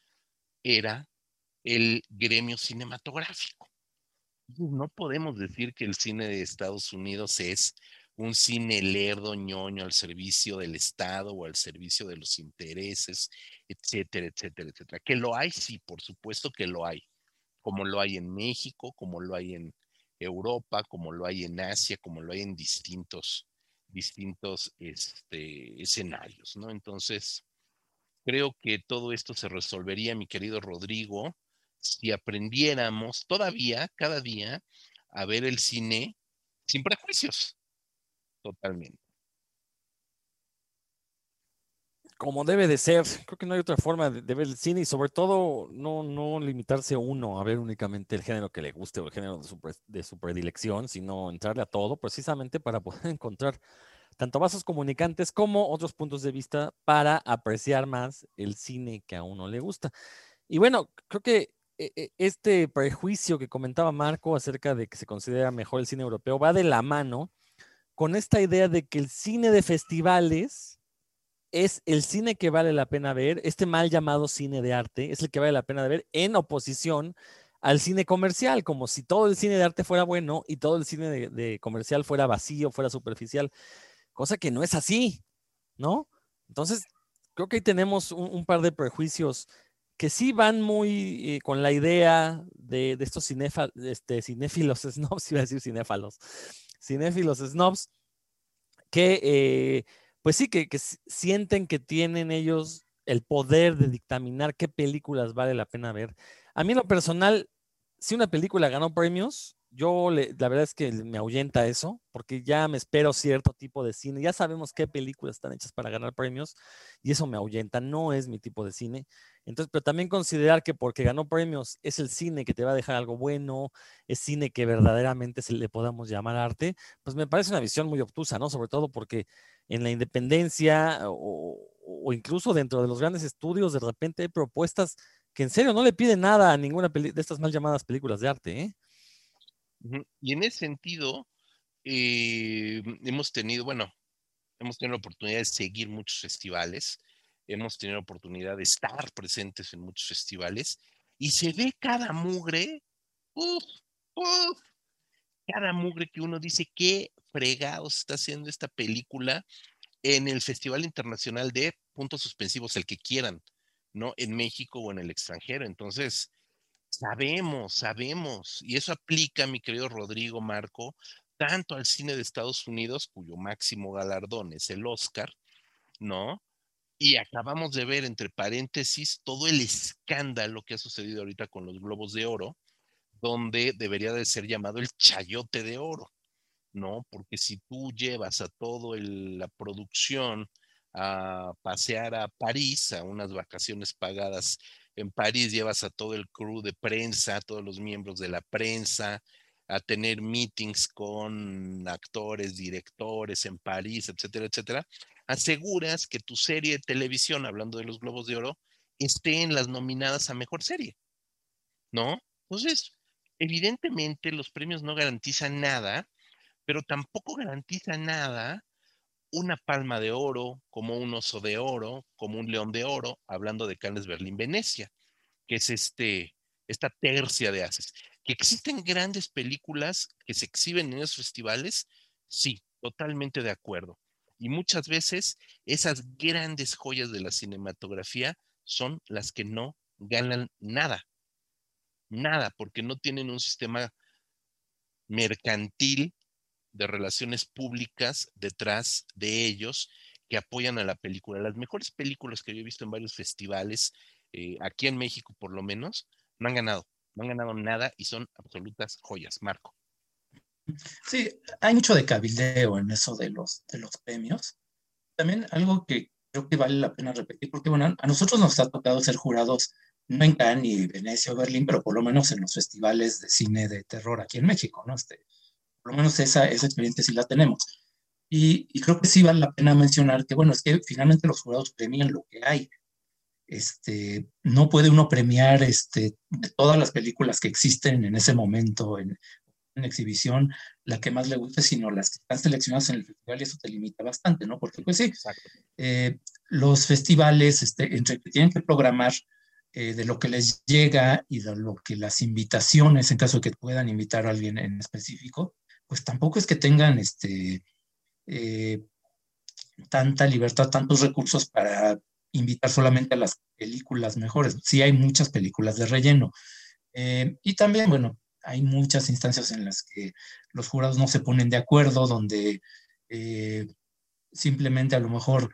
era el gremio cinematográfico. No podemos decir que el cine de Estados Unidos es un cine lerdo, ñoño, al servicio del Estado o al servicio de los intereses, etcétera, etcétera, etcétera. Que lo hay, sí, por supuesto que lo hay, como lo hay en México, como lo hay en Europa, como lo hay en Asia, como lo hay en distintos, distintos este, escenarios, ¿no? Entonces, creo que todo esto se resolvería, mi querido Rodrigo, si aprendiéramos todavía, cada día, a ver el cine sin prejuicios. Totalmente como debe de ser. Creo que no hay otra forma de, ver el cine y sobre todo no, no limitarse uno a ver únicamente el género que le guste o el género de su, de su predilección, sino entrarle a todo precisamente para poder encontrar tanto vasos comunicantes como otros puntos de vista para apreciar más el cine que a uno le gusta. Y bueno, creo que e, e, este prejuicio que comentaba Marco acerca de que se considera mejor el cine europeo va de la mano con esta idea de que el cine de festivales es el cine que vale la pena ver, este mal llamado cine de arte, es el que vale la pena ver en oposición al cine comercial, como si todo el cine de arte fuera bueno y todo el cine de, comercial fuera vacío, fuera superficial, cosa que no es así, ¿no? Entonces, creo que ahí tenemos un, par de prejuicios que sí van muy eh, con la idea de, estos este, cinéfilos snobs, iba a decir cinéfalos, cinéfilos snobs, que eh, pues sí, que, sienten que tienen ellos el poder de dictaminar qué películas vale la pena ver. A mí lo personal, si una película ganó premios, yo la verdad es que me ahuyenta eso, porque ya me espero cierto tipo de cine. Ya sabemos qué películas están hechas para ganar premios y eso me ahuyenta. No es mi tipo de cine. Entonces, pero también considerar que porque ganó premios es el cine que te va a dejar algo bueno, es cine que verdaderamente se le podamos llamar arte, pues me parece una visión muy obtusa, ¿no? Sobre todo porque en la independencia o, incluso dentro de los grandes estudios, de repente hay propuestas que en serio no le piden nada a ninguna de estas mal llamadas películas de arte, ¿eh? Y en ese sentido, eh, hemos tenido, bueno, hemos tenido la oportunidad de seguir muchos festivales, hemos tenido la oportunidad de estar presentes en muchos festivales y se ve cada mugre, uf, uf, cada mugre que uno dice, qué fregados está haciendo esta película en el Festival Internacional de Puntos Suspensivos, el que quieran, ¿no? En México o en el extranjero. Entonces, Sabemos, sabemos, y eso aplica, mi querido Rodrigo Marco, tanto al cine de Estados Unidos, cuyo máximo galardón es el Oscar, ¿no? Y acabamos de ver, entre paréntesis, todo el escándalo que ha sucedido ahorita con los Globos de Oro, donde debería de ser llamado el chayote de oro, ¿no? Porque si tú llevas a todo la producción a pasear a París, a unas vacaciones pagadas en París llevas a todo el crew de prensa, a todos los miembros de la prensa, a tener meetings con actores, directores en París, etcétera, etcétera, aseguras que tu serie de televisión, hablando de los Globos de Oro, esté en las nominadas a mejor serie, ¿no? Entonces, evidentemente los premios no garantizan nada, pero tampoco garantiza nada una palma de oro, como un oso de oro, como un león de oro, hablando de Cannes, Berlín, Venecia, que es este, esta tercia de haces. Que existen grandes películas que se exhiben en esos festivales, sí, totalmente de acuerdo. Y muchas veces esas grandes joyas de la cinematografía son las que no ganan nada. Nada, porque no tienen un sistema mercantil de relaciones públicas detrás de ellos que apoyan a la película. Las mejores películas que yo he visto en varios festivales, eh, aquí en México por lo menos, no han ganado, no han ganado nada y son absolutas joyas. Marco. Sí, hay mucho de cabildeo en eso de los, de los premios. También algo que creo que vale la pena repetir, porque bueno, a nosotros nos ha tocado ser jurados no en Cannes ni Venecia o Berlín, pero por lo menos en los festivales de cine de terror aquí en México, ¿no? Este, por lo menos esa, esa experiencia sí la tenemos. Y, y, creo que sí vale la pena mencionar que, bueno, es que finalmente los jurados premian lo que hay. Este, no puede uno premiar este, de todas las películas que existen en ese momento en, en exhibición, la que más le guste, sino las que están seleccionadas en el festival y eso te limita bastante, ¿no? Porque pues sí, eh, los festivales, este, entre que tienen que programar eh, de lo que les llega y de lo que las invitaciones, en caso de que puedan invitar a alguien en específico, pues tampoco es que tengan este, eh, tanta libertad, tantos recursos para invitar solamente a las películas mejores. Sí hay muchas películas de relleno. Eh, y también, bueno, hay muchas instancias en las que los jurados no se ponen de acuerdo, donde simplemente a lo mejor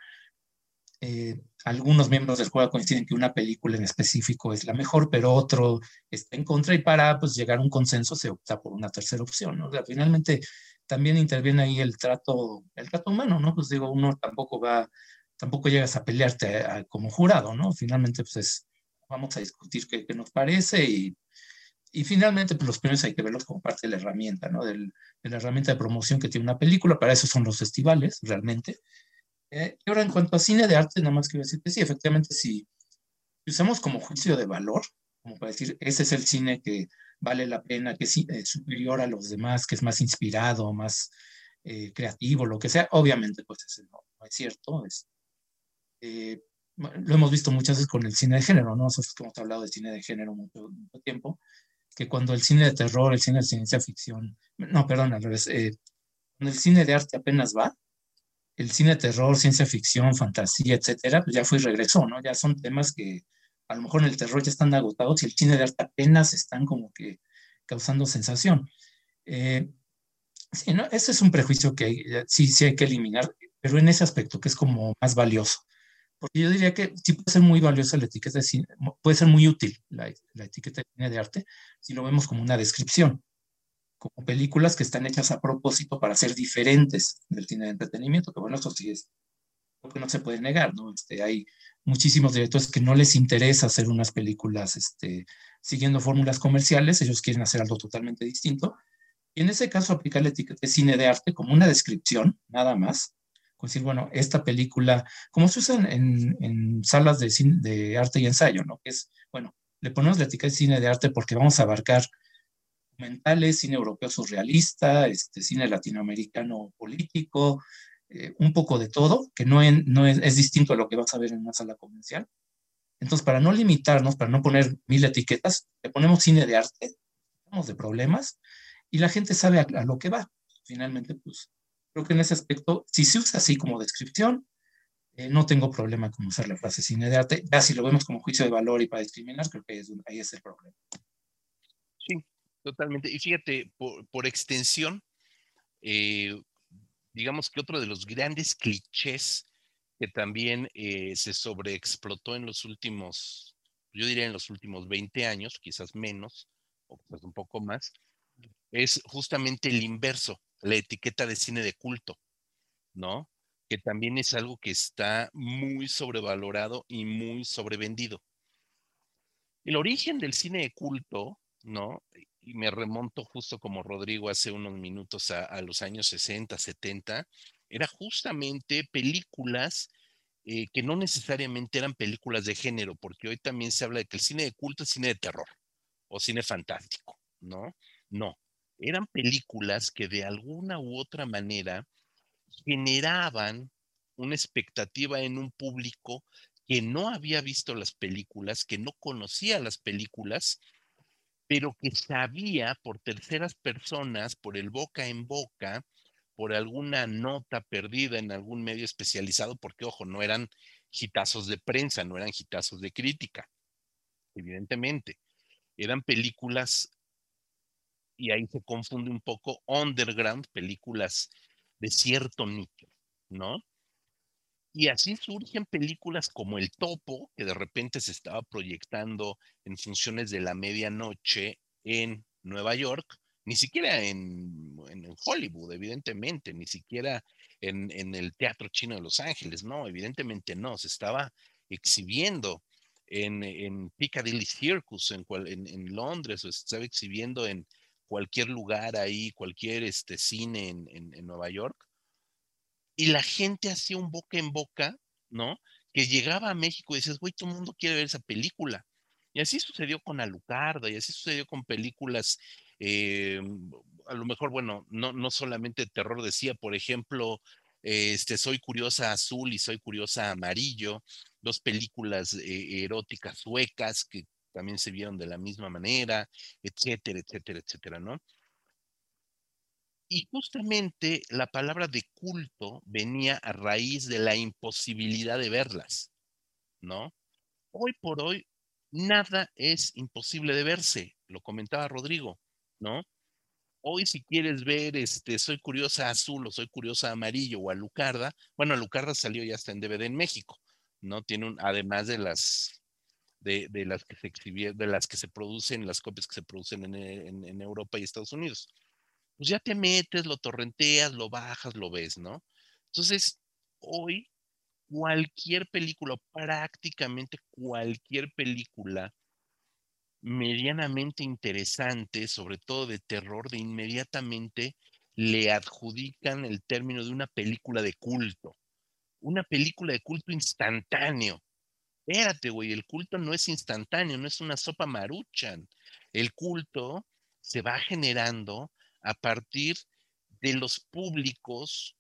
algunos miembros del jurado coinciden que una película en específico es la mejor, pero otro está en contra y para pues, llegar a un consenso se opta por una tercera opción. ¿no? O sea, finalmente también interviene ahí el trato, el trato humano, ¿no? Pues digo, uno tampoco va, tampoco llegas a pelearte como jurado, ¿no? Finalmente pues es, vamos a discutir qué, qué nos parece y, y finalmente pues, los premios hay que verlos como parte de la herramienta, ¿no? Del, de la herramienta de promoción que tiene una película, para eso son los festivales, realmente. Eh, y ahora, en cuanto a cine de arte, nada más quiero decir que sí, efectivamente, si usamos como juicio de valor, como para decir, ese es el cine que vale la pena, que es eh, superior a los demás, que es más inspirado, más eh, creativo, lo que sea, obviamente, pues eso no, es cierto. Lo hemos visto muchas veces con el cine de género, ¿no? Nosotros hemos hablado de cine de género mucho, mucho tiempo, que cuando el cine de terror, el cine de ciencia ficción, no, perdón, al revés, cuando el cine de arte apenas va, el cine de terror, ciencia ficción, fantasía, etcétera, pues ya fue y regresó, ¿no? Ya son temas que a lo mejor en el terror ya están agotados y el cine de arte apenas están como que causando sensación. Eh, sí, ¿no? Ese es un prejuicio que sí, sí hay que eliminar, pero en ese aspecto que es como más valioso. Porque yo diría que sí puede ser muy valiosa la etiqueta de cine, puede ser muy útil la, la etiqueta de cine de arte si lo vemos como una descripción como películas que están hechas a propósito para ser diferentes del cine de entretenimiento, que bueno, eso sí es lo que no se puede negar, ¿no? Este, hay muchísimos directores que no les interesa hacer unas películas este, siguiendo fórmulas comerciales, ellos quieren hacer algo totalmente distinto. Y en ese caso aplicar la etiqueta de cine de arte como una descripción, nada más, con decir, bueno, esta película, como se usa en, en salas de, cine, de arte y ensayo, ¿no? Que es, bueno, le ponemos la etiqueta de cine de arte porque vamos a abarcar documentales, cine europeo surrealista, este, cine latinoamericano político, eh, un poco de todo, que no, no es, distinto a lo que vas a ver en una sala comercial. Entonces, para no limitarnos, para no poner mil etiquetas, le ponemos cine de arte, hablamos de problemas, y la gente sabe a, lo que va. Finalmente, pues, creo que en ese aspecto, si se usa así como descripción, eh, no tengo problema con usar la frase cine de arte. Ya si lo vemos como juicio de valor y para discriminar, creo que ahí es el problema. Totalmente. Y fíjate, por, extensión, eh, digamos que otro de los grandes clichés que también eh, se sobreexplotó en los últimos, yo diría en los últimos 20 años, quizás menos, o quizás un poco más, es justamente el inverso, la etiqueta de cine de culto, ¿no? Que también es algo que está muy sobrevalorado y muy sobrevendido. El origen del cine de culto, ¿no? Y me remonto justo como Rodrigo hace unos minutos a, los años 60, 70, era justamente películas eh, que no necesariamente eran películas de género, porque hoy también se habla de que el cine de culto es cine de terror o cine fantástico, ¿no? No, eran películas que de alguna u otra manera generaban una expectativa en un público que no había visto las películas, que no conocía las películas pero que sabía por terceras personas, por el boca en boca, por alguna nota perdida en algún medio especializado, porque ojo, no eran gitazos de prensa, no eran gitazos de crítica, evidentemente. Eran películas, y ahí se confunde un poco, underground, películas de cierto nicho, ¿no? Y así surgen películas como El Topo, que de repente se estaba proyectando en funciones de la medianoche en Nueva York, ni siquiera en, Hollywood, evidentemente, ni siquiera en, el Teatro Chino de Los Ángeles, no, evidentemente no, se estaba exhibiendo en, Piccadilly Circus en, en, Londres, o se estaba exhibiendo en cualquier lugar ahí, cualquier este, cine en Nueva York y la gente hacía un boca en boca, ¿no? Que llegaba a México y decías, güey, todo el mundo quiere ver esa película. Y así sucedió con Alucarda, y así sucedió con películas, eh, a lo mejor, bueno, no, no solamente terror, decía, por ejemplo, este, Soy Curiosa Azul y Soy Curiosa Amarillo, dos películas eh, eróticas suecas que también se vieron de la misma manera, etcétera, etcétera, etcétera, ¿no? Y justamente la palabra de culto venía a raíz de la imposibilidad de verlas, ¿no? Hoy por hoy, nada es imposible de verse, lo comentaba Rodrigo, ¿no? Hoy si quieres ver, este, soy curiosa azul o soy curiosa amarillo o Alucarda, bueno, Alucarda salió ya hasta en DVD en México, ¿no? Tiene un, además de las, de, las que se de las que se producen, las copias que se producen en Europa y Estados Unidos pues ya te metes, lo torrenteas, lo bajas, lo ves, ¿no? Entonces, hoy cualquier película, prácticamente cualquier película medianamente interesante, sobre todo de terror, de inmediatamente le adjudican el término de una película de culto. Una película de culto instantáneo. Espérate, güey, el culto no es instantáneo, no es una sopa maruchan. El culto se va generando a partir de los públicos,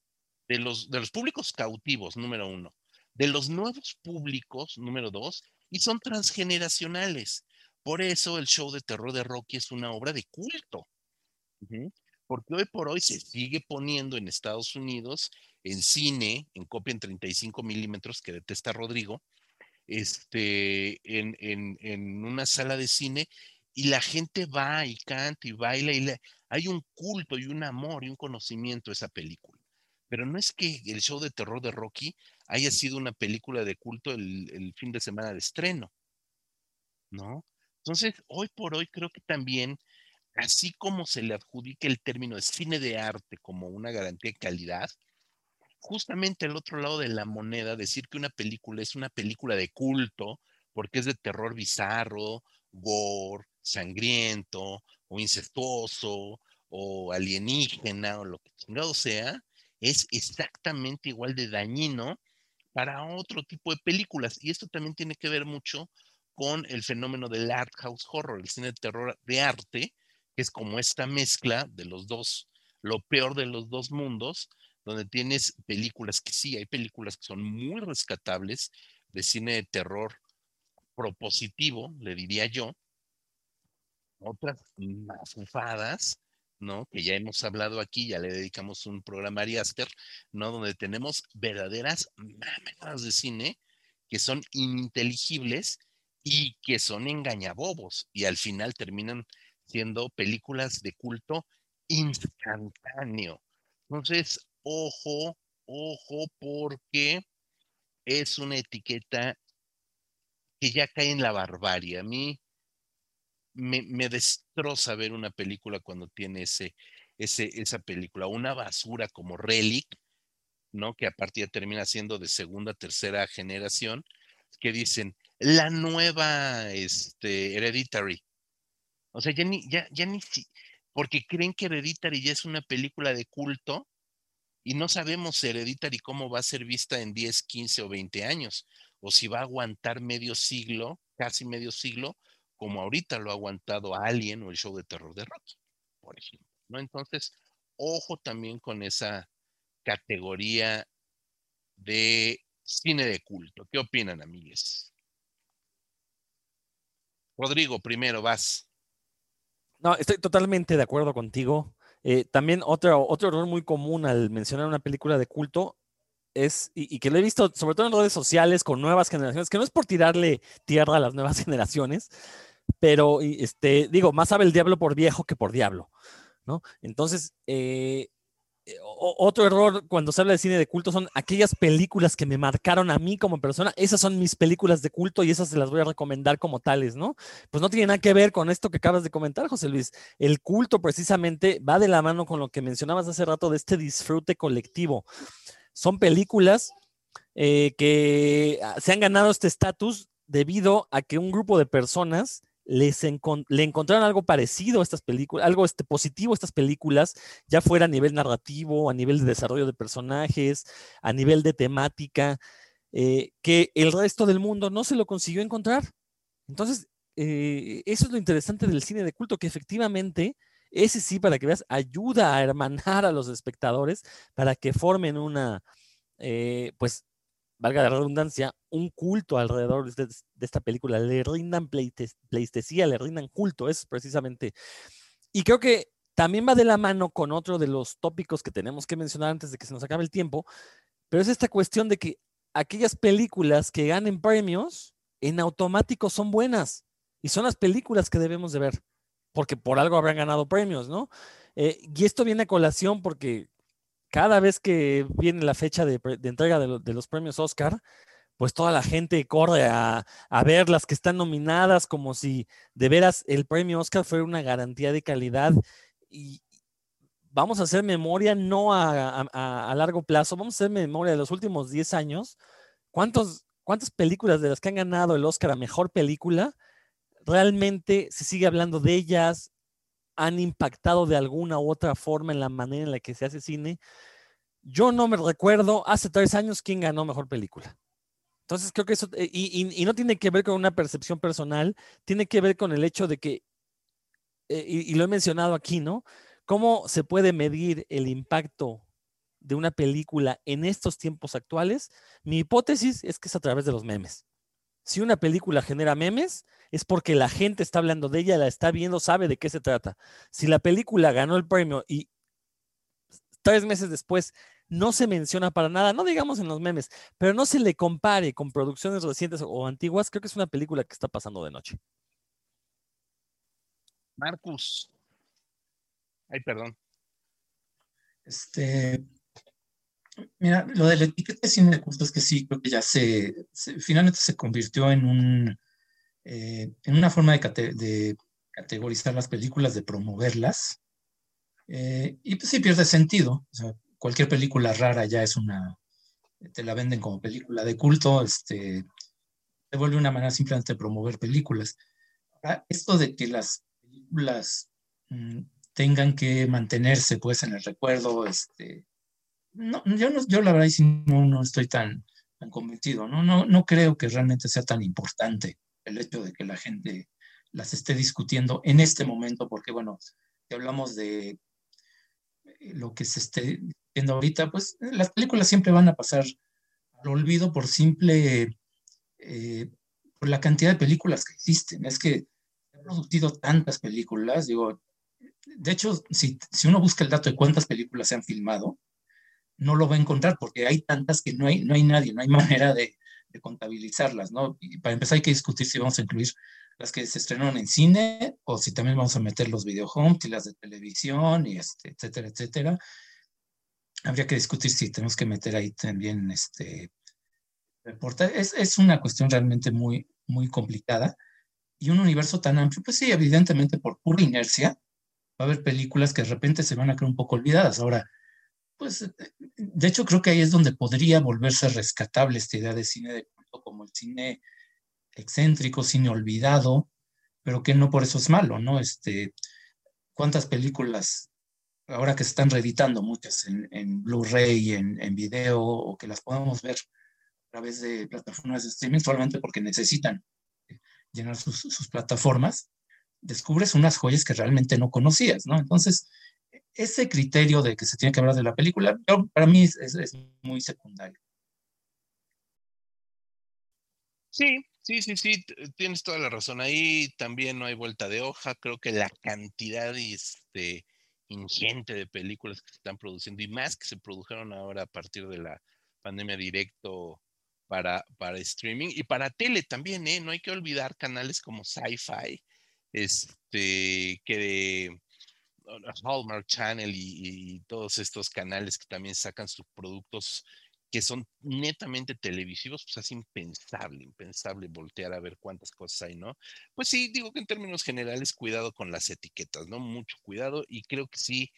de los, de los públicos cautivos, número uno, de los nuevos públicos, número dos, y son transgeneracionales. Por eso el show de terror de Rocky es una obra de culto. Porque hoy por hoy se sigue poniendo en Estados Unidos, en cine, en copia en 35 milímetros, que detesta Rodrigo, este, en, en, en, una sala de cine y la gente va y canta y baila y hay un culto y un amor y un conocimiento de esa película. Pero no es que el show de terror de Rocky haya sido una película de culto el, fin de semana de estreno, ¿no? Entonces, hoy por hoy creo que también así como se le adjudica el término de cine de arte como una garantía de calidad, justamente al otro lado de la moneda, decir que una película es una película de culto porque es de terror bizarro, gore, sangriento o incestuoso o alienígena o lo que chingado sea, es exactamente igual de dañino para otro tipo de películas. Y esto también tiene que ver mucho con el fenómeno del art house horror, el cine de terror de arte, que es como esta mezcla de los dos, lo peor de los dos mundos, donde tienes películas que sí, hay películas que son muy rescatables de cine de terror propositivo, le diría yo, otras más ¿no? Que ya hemos hablado aquí, ya le dedicamos un programa a Ariaster, ¿no? Donde tenemos verdaderas mamadas de cine que son ininteligibles y que son engañabobos y al final terminan siendo películas de culto instantáneo. Entonces, ojo, ojo, porque es una etiqueta que ya cae en la barbarie. A mí me, destroza ver una película cuando tiene ese, esa película, una basura como Relic, ¿no? Que aparte ya termina siendo de segunda, tercera generación, que dicen, la nueva este, Hereditary. O sea, ya ni, ya, ya ni, porque creen que Hereditary ya es una película de culto y no sabemos Hereditary cómo va a ser vista en 10, 15 o 20 años, o si va a aguantar medio siglo, casi medio siglo, como ahorita lo ha aguantado Alien o el show de terror de Rocky, por ejemplo. ¿no? Entonces, ojo también con esa categoría de cine de culto. ¿Qué opinan, amigues? Rodrigo, primero vas. No, estoy totalmente de acuerdo contigo. Eh, también otro, otro error muy común al mencionar una película de culto es, y, que lo he visto sobre todo en redes sociales con nuevas generaciones, que no es por tirarle tierra a las nuevas generaciones, pero este, digo, más sabe el diablo por viejo que por diablo, ¿no? Entonces, eh, eh, otro error cuando se habla de cine de culto son aquellas películas que me marcaron a mí como persona. Esas son mis películas de culto y esas se las voy a recomendar como tales, ¿no? Pues no tiene nada que ver con esto que acabas de comentar, José Luis. El culto precisamente va de la mano con lo que mencionabas hace rato de este disfrute colectivo. Son películas eh, que ah, se han ganado este estatus debido a que un grupo de personas les le encontraron algo parecido a estas películas, algo este, positivo a estas películas, ya fuera a nivel narrativo, a nivel de desarrollo de personajes, a nivel de temática, eh, que el resto del mundo no se lo consiguió encontrar. Entonces, eh, eso es lo interesante del cine de culto, que efectivamente, ese sí, para que veas, ayuda a hermanar a los espectadores para que formen una, eh, pues, valga la redundancia, un culto alrededor de, esta película, le rindan pleistesía, le rindan culto, es precisamente. Y creo que también va de la mano con otro de los tópicos que tenemos que mencionar antes de que se nos acabe el tiempo, pero es esta cuestión de que aquellas películas que ganen premios en automático son buenas y son las películas que debemos de ver, porque por algo habrán ganado premios, ¿no? Eh, y esto viene a colación porque cada vez que viene la fecha de, entrega de, los premios Oscar, pues toda la gente corre a, ver las que están nominadas como si de veras el premio Oscar fuera una garantía de calidad y vamos a hacer memoria no a, largo plazo, vamos a hacer memoria de los últimos 10 años. ¿Cuántos, ¿Cuántas películas de las que han ganado el Oscar a Mejor Película realmente se sigue hablando de ellas? Han impactado de alguna u otra forma en la manera en la que se hace cine. Yo no me recuerdo hace tres años quién ganó mejor película. Entonces creo que eso, eh, y, no tiene que ver con una percepción personal, tiene que ver con el hecho de que, eh, y, lo he mencionado aquí, ¿no? ¿Cómo se puede medir el impacto de una película en estos tiempos actuales? Mi hipótesis es que es a través de los memes. Si una película genera memes, es porque la gente está hablando de ella, la está viendo, sabe de qué se trata. Si la película ganó el premio y tres meses después no se menciona para nada, no digamos en los memes, pero no se le compare con producciones recientes o antiguas, creo que es una película que está pasando de noche. Marcus. Ay, perdón. Este, Mira, lo de la etiqueta de cine de culto es que sí, creo que ya se, finalmente se convirtió en un, eh, en una forma de, categorizar las películas, de promoverlas. Eh, y pues sí pierde sentido. O sea, cualquier película rara ya es una, te la venden como película de culto, este, se vuelve una manera simplemente de promover películas. esto de que las películas mm, tengan que mantenerse pues en el recuerdo, este, no, yo, no, yo la verdad no, no estoy tan, tan convencido, ¿no? No, no creo que realmente sea tan importante el hecho de que la gente las esté discutiendo en este momento, porque bueno, si hablamos de eh, lo que se esté viendo ahorita, pues las películas siempre van a pasar al olvido por simple, eh, por la cantidad de películas que existen. Es que he producido tantas películas, digo, de hecho, si, si uno busca el dato de cuántas películas se han filmado, no lo va a encontrar porque hay tantas que no hay, no hay nadie, no hay manera de, de contabilizarlas, ¿no? Y para empezar hay que discutir si vamos a incluir las que se estrenaron en cine o si también vamos a meter los videohomes y las de televisión y este, etcétera, etcétera. Habría que discutir si tenemos que meter ahí también este Es, es una cuestión realmente muy, muy complicada y un universo tan amplio, pues sí, evidentemente por pura inercia va a haber películas que de repente se van a quedar un poco olvidadas. Ahora, pues de hecho creo que ahí es donde podría volverse rescatable esta idea de cine de culto como el cine excéntrico, cine olvidado, pero que no por eso es malo, ¿no? Este, ¿Cuántas películas ahora que se están reeditando muchas en, Blu-ray, en, en, video, o que las podemos ver a través de plataformas de streaming solamente porque necesitan llenar sus, sus plataformas, descubres unas joyas que realmente no conocías, ¿no? Entonces, ese criterio de que se tiene que hablar de la película, para mí es, muy secundario. Sí, sí, sí, sí, tienes toda la razón. Ahí también no hay vuelta de hoja. Creo que la cantidad este, ingente de películas que se están produciendo y más que se produjeron ahora a partir de la pandemia directo para, para streaming y para tele también, ¿eh? No hay que olvidar canales como Sci-Fi, este, que de Hallmark Channel y, todos estos canales que también sacan sus productos que son netamente televisivos, pues es impensable, impensable voltear a ver cuántas cosas hay, ¿no? Pues sí, digo que en términos generales, cuidado con las etiquetas, ¿no? Mucho cuidado y creo que sí,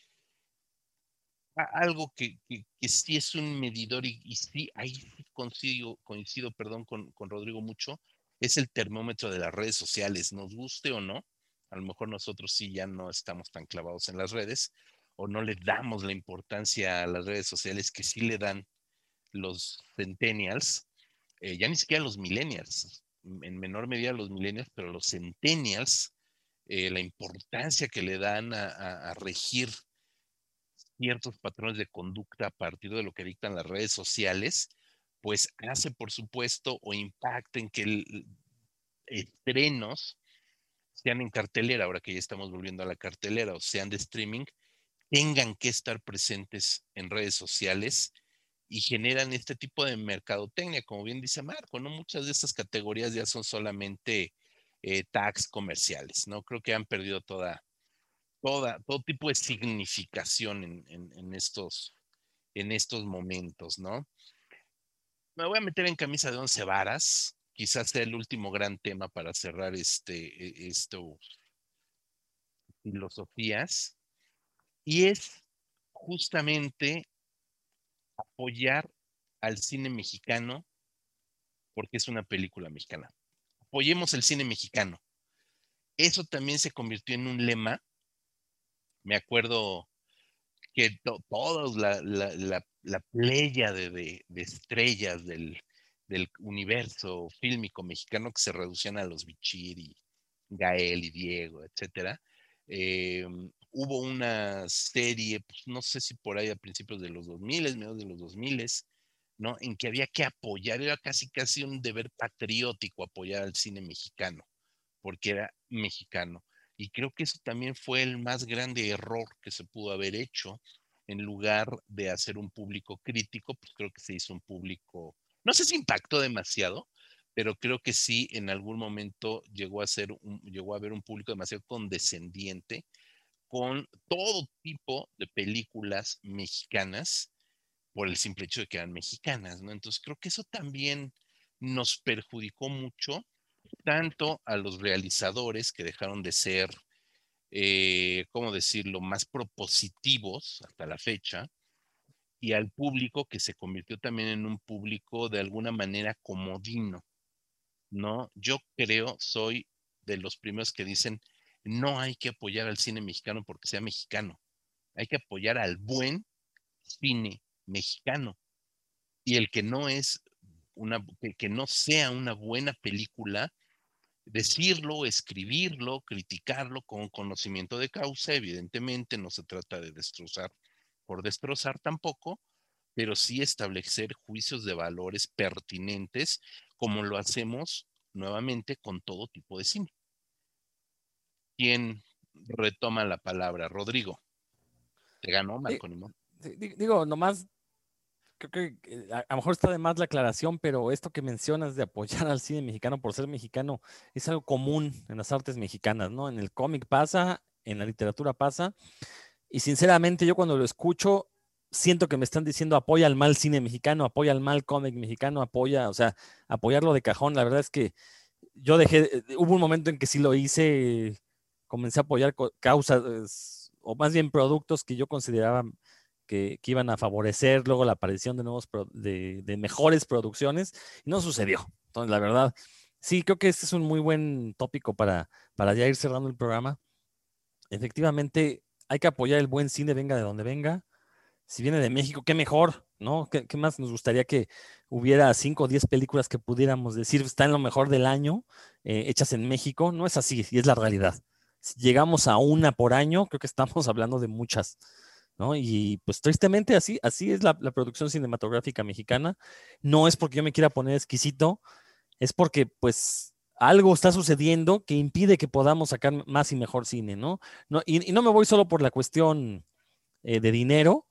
algo que, sí es un medidor y, sí, ahí coincido, coincido perdón, con, con Rodrigo mucho, es el termómetro de las redes sociales, nos guste o no, a lo mejor nosotros sí ya no estamos tan clavados en las redes o no le damos la importancia a las redes sociales que sí le dan los centennials, eh, ya ni siquiera los millennials, en menor medida los millennials, pero los centennials, eh, la importancia que le dan a, regir ciertos patrones de conducta a partir de lo que dictan las redes sociales, pues hace, por supuesto, o impacta en que el, estrenos sean en cartelera, ahora que ya estamos volviendo a la cartelera, o sean de streaming, tengan que estar presentes en redes sociales y generan este tipo de mercadotecnia, como bien dice Marco, ¿no? Muchas de estas categorías ya son solamente eh, tags comerciales, ¿no? Creo que han perdido toda, toda, todo tipo de significación en, estos, en estos momentos, ¿no? Me voy a meter en camisa de once varas, quizás sea el último gran tema para cerrar este, e, esto, filosofías, y es justamente apoyar al cine mexicano porque es una película mexicana. Apoyemos el cine mexicano. Eso también se convirtió en un lema. Me acuerdo que todos la, la, playa de, estrellas del, del universo fílmico mexicano que se reducían a los Bichir Gael y Diego, etcétera. Em, hubo una serie, pues, no sé si por ahí a principios de los 2000, mediados de los 2000, ¿no? En que había que apoyar, era casi casi un deber patriótico apoyar al cine mexicano, porque era mexicano. Y creo que eso también fue el más grande error que se pudo haber hecho. En lugar de hacer un público crítico, pues creo que se hizo un público no sé si impactó demasiado, pero creo que sí en algún momento llegó a ser llegó a haber un público demasiado condescendiente con todo tipo de películas mexicanas por el simple hecho de que eran mexicanas, ¿no? Entonces creo que eso también nos perjudicó mucho tanto a los realizadores que dejaron de ser eh, ¿cómo decirlo?, más propositivos hasta la fecha, y al público que se convirtió también en un público de alguna manera comodino, ¿no? Yo creo, soy de los primeros que dicen, no hay que apoyar al cine mexicano porque sea mexicano, hay que apoyar al buen cine mexicano. Y el que no es una, que no sea una buena película, decirlo, escribirlo, criticarlo con conocimiento de causa, evidentemente no se trata de destrozar por destrozar tampoco, pero sí establecer juicios de valores pertinentes como lo hacemos nuevamente con todo tipo de cine. ¿Quién retoma la palabra? Rodrigo. Te ganó, Marco Digo, nomás creo que a, lo mejor está de más la aclaración, pero esto que mencionas de apoyar al cine mexicano por ser mexicano es algo común en las artes mexicanas, ¿no? En el cómic pasa, en la literatura pasa, y sinceramente yo cuando lo escucho siento que me están diciendo apoya al mal cine mexicano, apoya al mal cómic mexicano, apoya, o sea, apoyarlo de cajón. La verdad es que yo dejé, hubo un momento en que sí lo hice, comencé a apoyar causas, o más bien productos que yo consideraba que, iban a favorecer luego la aparición de nuevos, de, de, mejores producciones, y no sucedió. Entonces, la verdad, sí, creo que este es un muy buen tópico para, para ya ir cerrando el programa. Efectivamente, hay que apoyar el buen cine, venga de donde venga. Si viene de México, qué mejor, ¿no? ¿Qué, más nos gustaría que hubiera 5 o 10 películas que pudiéramos decir está en lo mejor del año, eh, hechas en México? No es así, y es la realidad. Si llegamos a una por año, creo que estamos hablando de muchas. ¿No? Y pues tristemente así, así es la, producción cinematográfica mexicana. No es porque yo me quiera poner exquisito, es porque pues algo está sucediendo que impide que podamos sacar más y mejor cine, ¿no? y, no me voy solo por la cuestión eh, de dinero,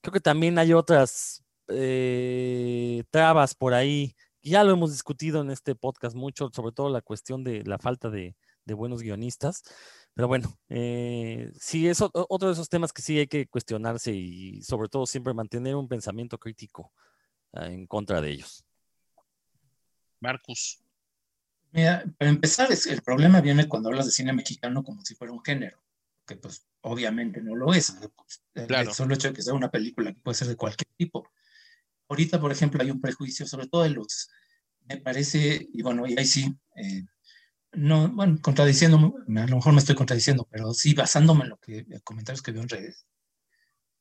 creo que también hay otras eh, trabas por ahí. Ya lo hemos discutido en este podcast mucho, sobre todo la cuestión de la falta de, buenos guionistas. Pero bueno, eh, sí, es otro de esos temas que sí hay que cuestionarse y sobre todo siempre mantener un pensamiento crítico ah, en contra de ellos. Marcus. Mira, para empezar, el problema viene cuando hablas de cine mexicano como si fuera un género, que pues obviamente no lo es. Pues, el solo hecho de que sea una película que puede ser de cualquier tipo. Ahorita, por ejemplo, hay un prejuicio, sobre todo de los, me parece, y bueno, y ahí sí, eh, no, bueno, contradiciendo, a lo mejor me estoy contradiciendo, pero sí basándome en lo que, comentarios que veo en redes,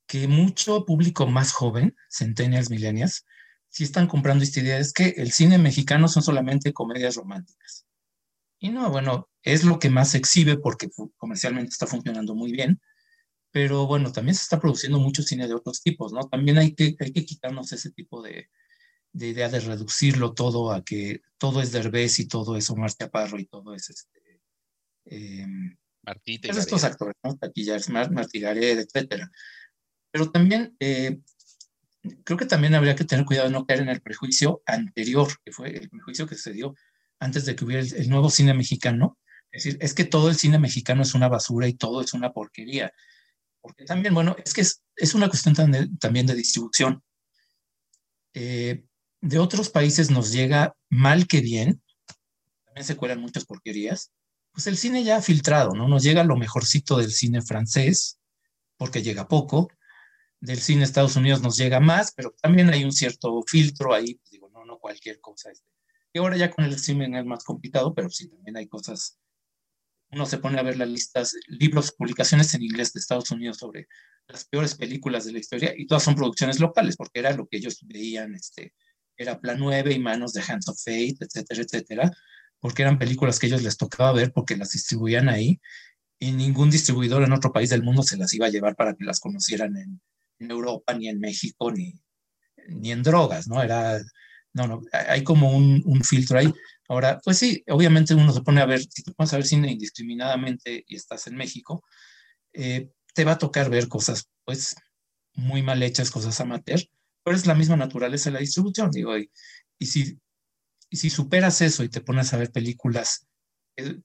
que mucho público más joven, centennials, millennials, si están comprando esta idea, es que el cine mexicano son solamente comedias románticas. Y no, bueno, es lo que más se exhibe porque comercialmente está funcionando muy bien, pero bueno, también se está produciendo mucho cine de otros tipos, ¿no? También hay que, hay que quitarnos ese tipo de, de idea de reducirlo todo a que todo es Derbez y todo es Omar Chaparro y todo es este... Eh, Martita pues estos actores, ¿no? Taquillas, Martí Gareda, etcétera. Pero también eh, creo que también habría que tener cuidado de no caer en el prejuicio anterior, que fue el prejuicio que se dio antes de que hubiera el, nuevo cine mexicano. Es decir, es que todo el cine mexicano es una basura y todo es una porquería. Porque también, bueno, es que es, es una cuestión también de distribución. Eh, de otros países nos llega mal que bien, también se cuelan muchas porquerías, pues el cine ya ha filtrado, ¿no? Nos llega lo mejorcito del cine francés, porque llega poco, del cine Estados Unidos nos llega más, pero también hay un cierto filtro ahí, pues digo, no, no cualquier cosa. Este. Y ahora ya con el streaming es más complicado, pero sí, también hay cosas. Uno se pone a ver las listas, libros, publicaciones en inglés de Estados Unidos sobre las peores películas de la historia y todas son producciones locales, porque era lo que ellos veían, este, era Plan 9 y Manos de Hands of Fate, etcétera, etcétera, porque eran películas que ellos les tocaba ver porque las distribuían ahí y ningún distribuidor en otro país del mundo se las iba a llevar para que las conocieran en, en Europa, ni en México, ni, ni en drogas, ¿no? Era, no, no, hay como un, un, filtro ahí. Ahora, pues sí, obviamente uno se pone a ver, si te pones a ver cine indiscriminadamente y estás en México, eh, te va a tocar ver cosas, pues, muy mal hechas, cosas amateur, pero es la misma naturaleza de la distribución, digo, y, y si, y si superas eso y te pones a ver películas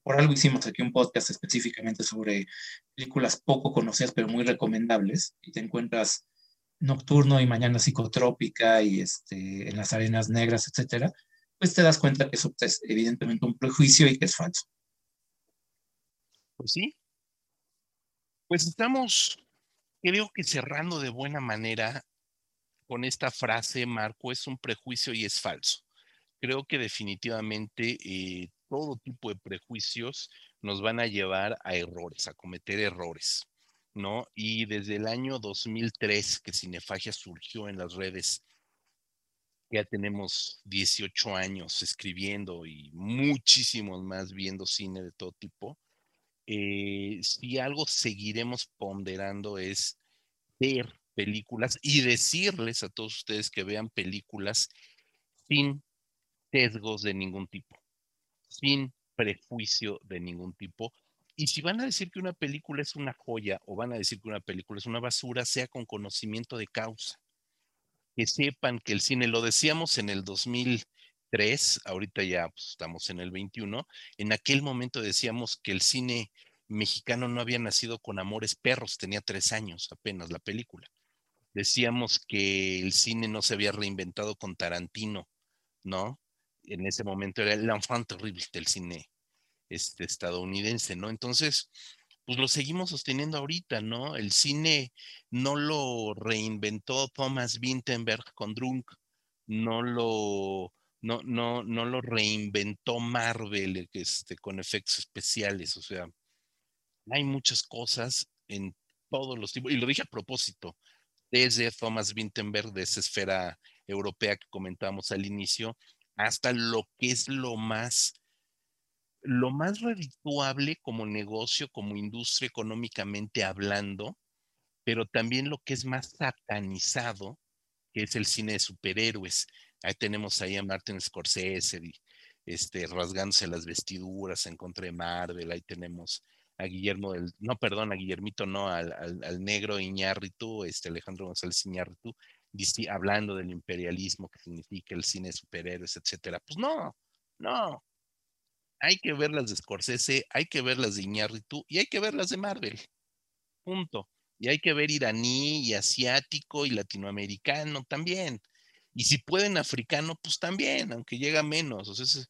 por algo hicimos aquí un podcast específicamente sobre películas poco conocidas pero muy recomendables y te encuentras Nocturno y Mañana Psicotrópica y este, en las arenas negras, etcétera, pues te das cuenta que eso es evidentemente un prejuicio y que es falso. Pues sí, Pues estamos, creo que cerrando de buena manera con esta frase, Marco, es un prejuicio y es falso. Creo que definitivamente eh, todo tipo de prejuicios nos van a llevar a errores, a cometer errores, ¿no? Y desde el año 2003 que Cinefagia surgió en las redes, ya tenemos 18 años escribiendo y muchísimos más viendo cine de todo tipo. Eh, si algo seguiremos ponderando es ver películas y decirles a todos ustedes que vean películas sin sesgos de ningún tipo, sin prejuicio de ningún tipo. Y si van a decir que una película es una joya o van a decir que una película es una basura, sea con conocimiento de causa. Que sepan que el cine, lo decíamos en el 2003, ahorita ya pues, estamos en el 21, en aquel momento decíamos que el cine mexicano no había nacido con Amores Perros, tenía tres años apenas la película. Decíamos que el cine no se había reinventado con Tarantino, ¿no? En ese momento era el enfant terrible del cine este, estadounidense, ¿no? Entonces, pues lo seguimos sosteniendo ahorita, ¿no? El cine no lo reinventó Thomas Vinterberg con Drunk, no lo, no, no, no lo reinventó Marvel este, con efectos especiales, o sea, hay muchas cosas en todos los tipos, y lo dije a propósito, desde Thomas Vinterberg, de esa esfera europea que comentábamos al inicio, hasta lo que es lo más, lo más redituable como negocio, como industria económicamente hablando, pero también lo que es más satanizado, que es el cine de superhéroes. Ahí tenemos ahí a Martin Scorsese, este, rasgándose las vestiduras en contra de Marvel, ahí tenemos a Guillermo del, no, perdón, a Guillermito, no, al, al, negro Iñárritu, este Alejandro González Iñárritu, hablando del imperialismo que significa el cine superhéroes, etcétera. Pues no, no. Hay que ver las de Scorsese, hay que ver las de Iñárritu y hay que ver las de Marvel. Punto. Y hay que ver iraní y asiático y latinoamericano también. Y si pueden africano, pues también, aunque llega menos.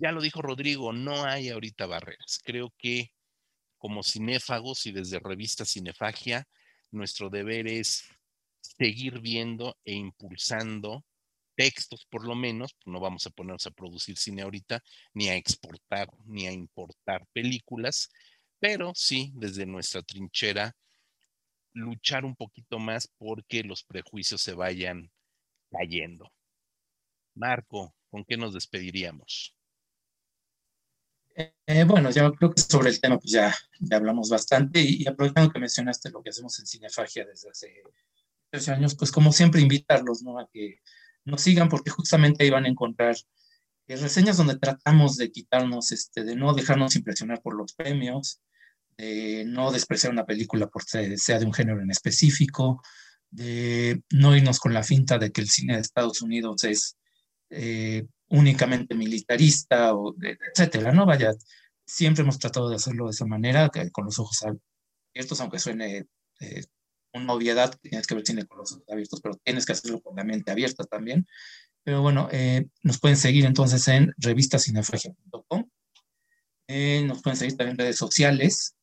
Ya lo dijo Rodrigo, no hay ahorita barreras. Creo que como cinéfagos y desde revista Cinefagia, nuestro deber es seguir viendo e impulsando textos, por lo menos, no vamos a ponernos a producir cine ahorita, ni a exportar, ni a importar películas, pero sí, desde nuestra trinchera, luchar un poquito más porque los prejuicios se vayan cayendo. Marco, ¿con qué nos despediríamos? Eh, bueno, ya creo que sobre el tema pues ya, ya hablamos bastante y, aprovechando que mencionaste lo que hacemos en Cinefagia desde hace 13 años, pues como siempre invitarlos ¿no? a que nos sigan porque justamente ahí van a encontrar eh, reseñas donde tratamos de quitarnos, este, de no dejarnos impresionar por los premios, de no despreciar una película por sea de un género en específico, de no irnos con la finta de que el cine de Estados Unidos es eh, únicamente militarista, o etcétera, ¿no? Vaya, siempre hemos tratado de hacerlo de esa manera, con los ojos abiertos, aunque suene eh, una obviedad, tienes que ver cine con los ojos abiertos, pero tienes que hacerlo con la mente abierta también. Pero bueno, eh, nos pueden seguir entonces en revistacinefagia.com. Eh, nos pueden seguir también en redes sociales,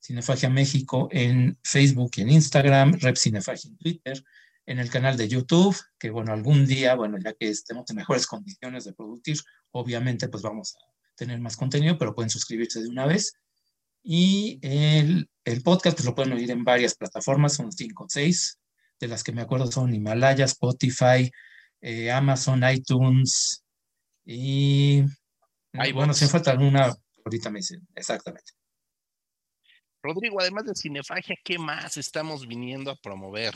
Cinefagia México en Facebook y en Instagram, Rep Cinefagia en Twitter, en el canal de YouTube, que bueno, algún día, bueno, ya que estemos en mejores condiciones de producir, obviamente pues vamos a tener más contenido, pero pueden suscribirse de una vez. Y el, el podcast pues lo pueden oír en varias plataformas, son cinco o seis, de las que me acuerdo son Himalaya, Spotify, eh, Amazon, iTunes y... bueno, si me falta alguna, ahorita me dicen, exactamente. Rodrigo, además de Cinefagia, ¿qué más estamos viniendo a promover?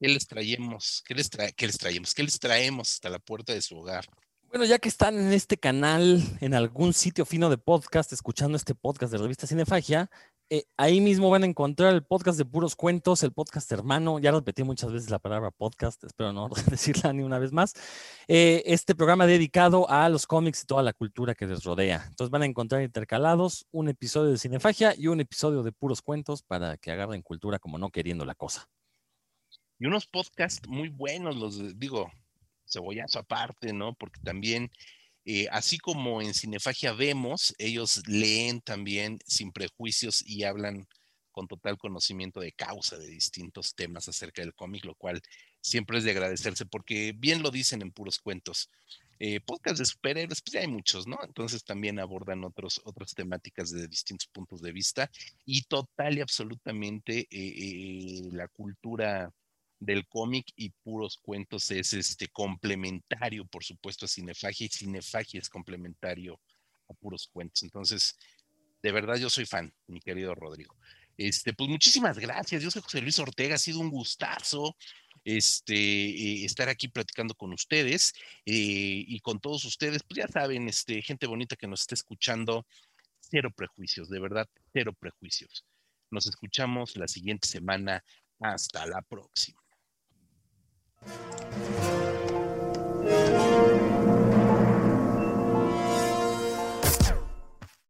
¿Qué les traemos? ¿Qué les, ¿Qué les traemos? ¿Qué les traemos hasta la puerta de su hogar? Bueno, ya que están en este canal, en algún sitio fino de podcast, escuchando este podcast de revista Cinefagia, eh, ahí mismo van a encontrar el podcast de puros cuentos, el podcast hermano. Ya repetí muchas veces la palabra podcast, espero no decirla ni una vez más. Eh, este programa dedicado a los cómics y toda la cultura que les rodea. Entonces van a encontrar intercalados un episodio de Cinefagia y un episodio de puros cuentos para que agarren cultura como no queriendo la cosa y unos podcasts muy buenos, los digo, cebollazo aparte, ¿no? Porque también, eh, así como en Cinefagia vemos, ellos leen también sin prejuicios y hablan con total conocimiento de causa de distintos temas acerca del cómic, lo cual siempre es de agradecerse porque bien lo dicen en puros cuentos. Eh, podcast de superhéroes, pues ya hay muchos, ¿no? Entonces también abordan otros, otras temáticas de distintos puntos de vista y total y absolutamente eh, la cultura del cómic y puros cuentos es este complementario, por supuesto, a Cinefagia y Cinefagia es complementario a puros cuentos. Entonces, de verdad yo soy fan, mi querido Rodrigo. Este, pues muchísimas gracias. Yo soy José Luis Ortega, ha sido un gustazo este, eh, estar aquí platicando con ustedes eh, y con todos ustedes. Pues ya saben, este, gente bonita que nos está escuchando, cero prejuicios, de verdad, cero prejuicios. Nos escuchamos la siguiente semana. Hasta la próxima. Música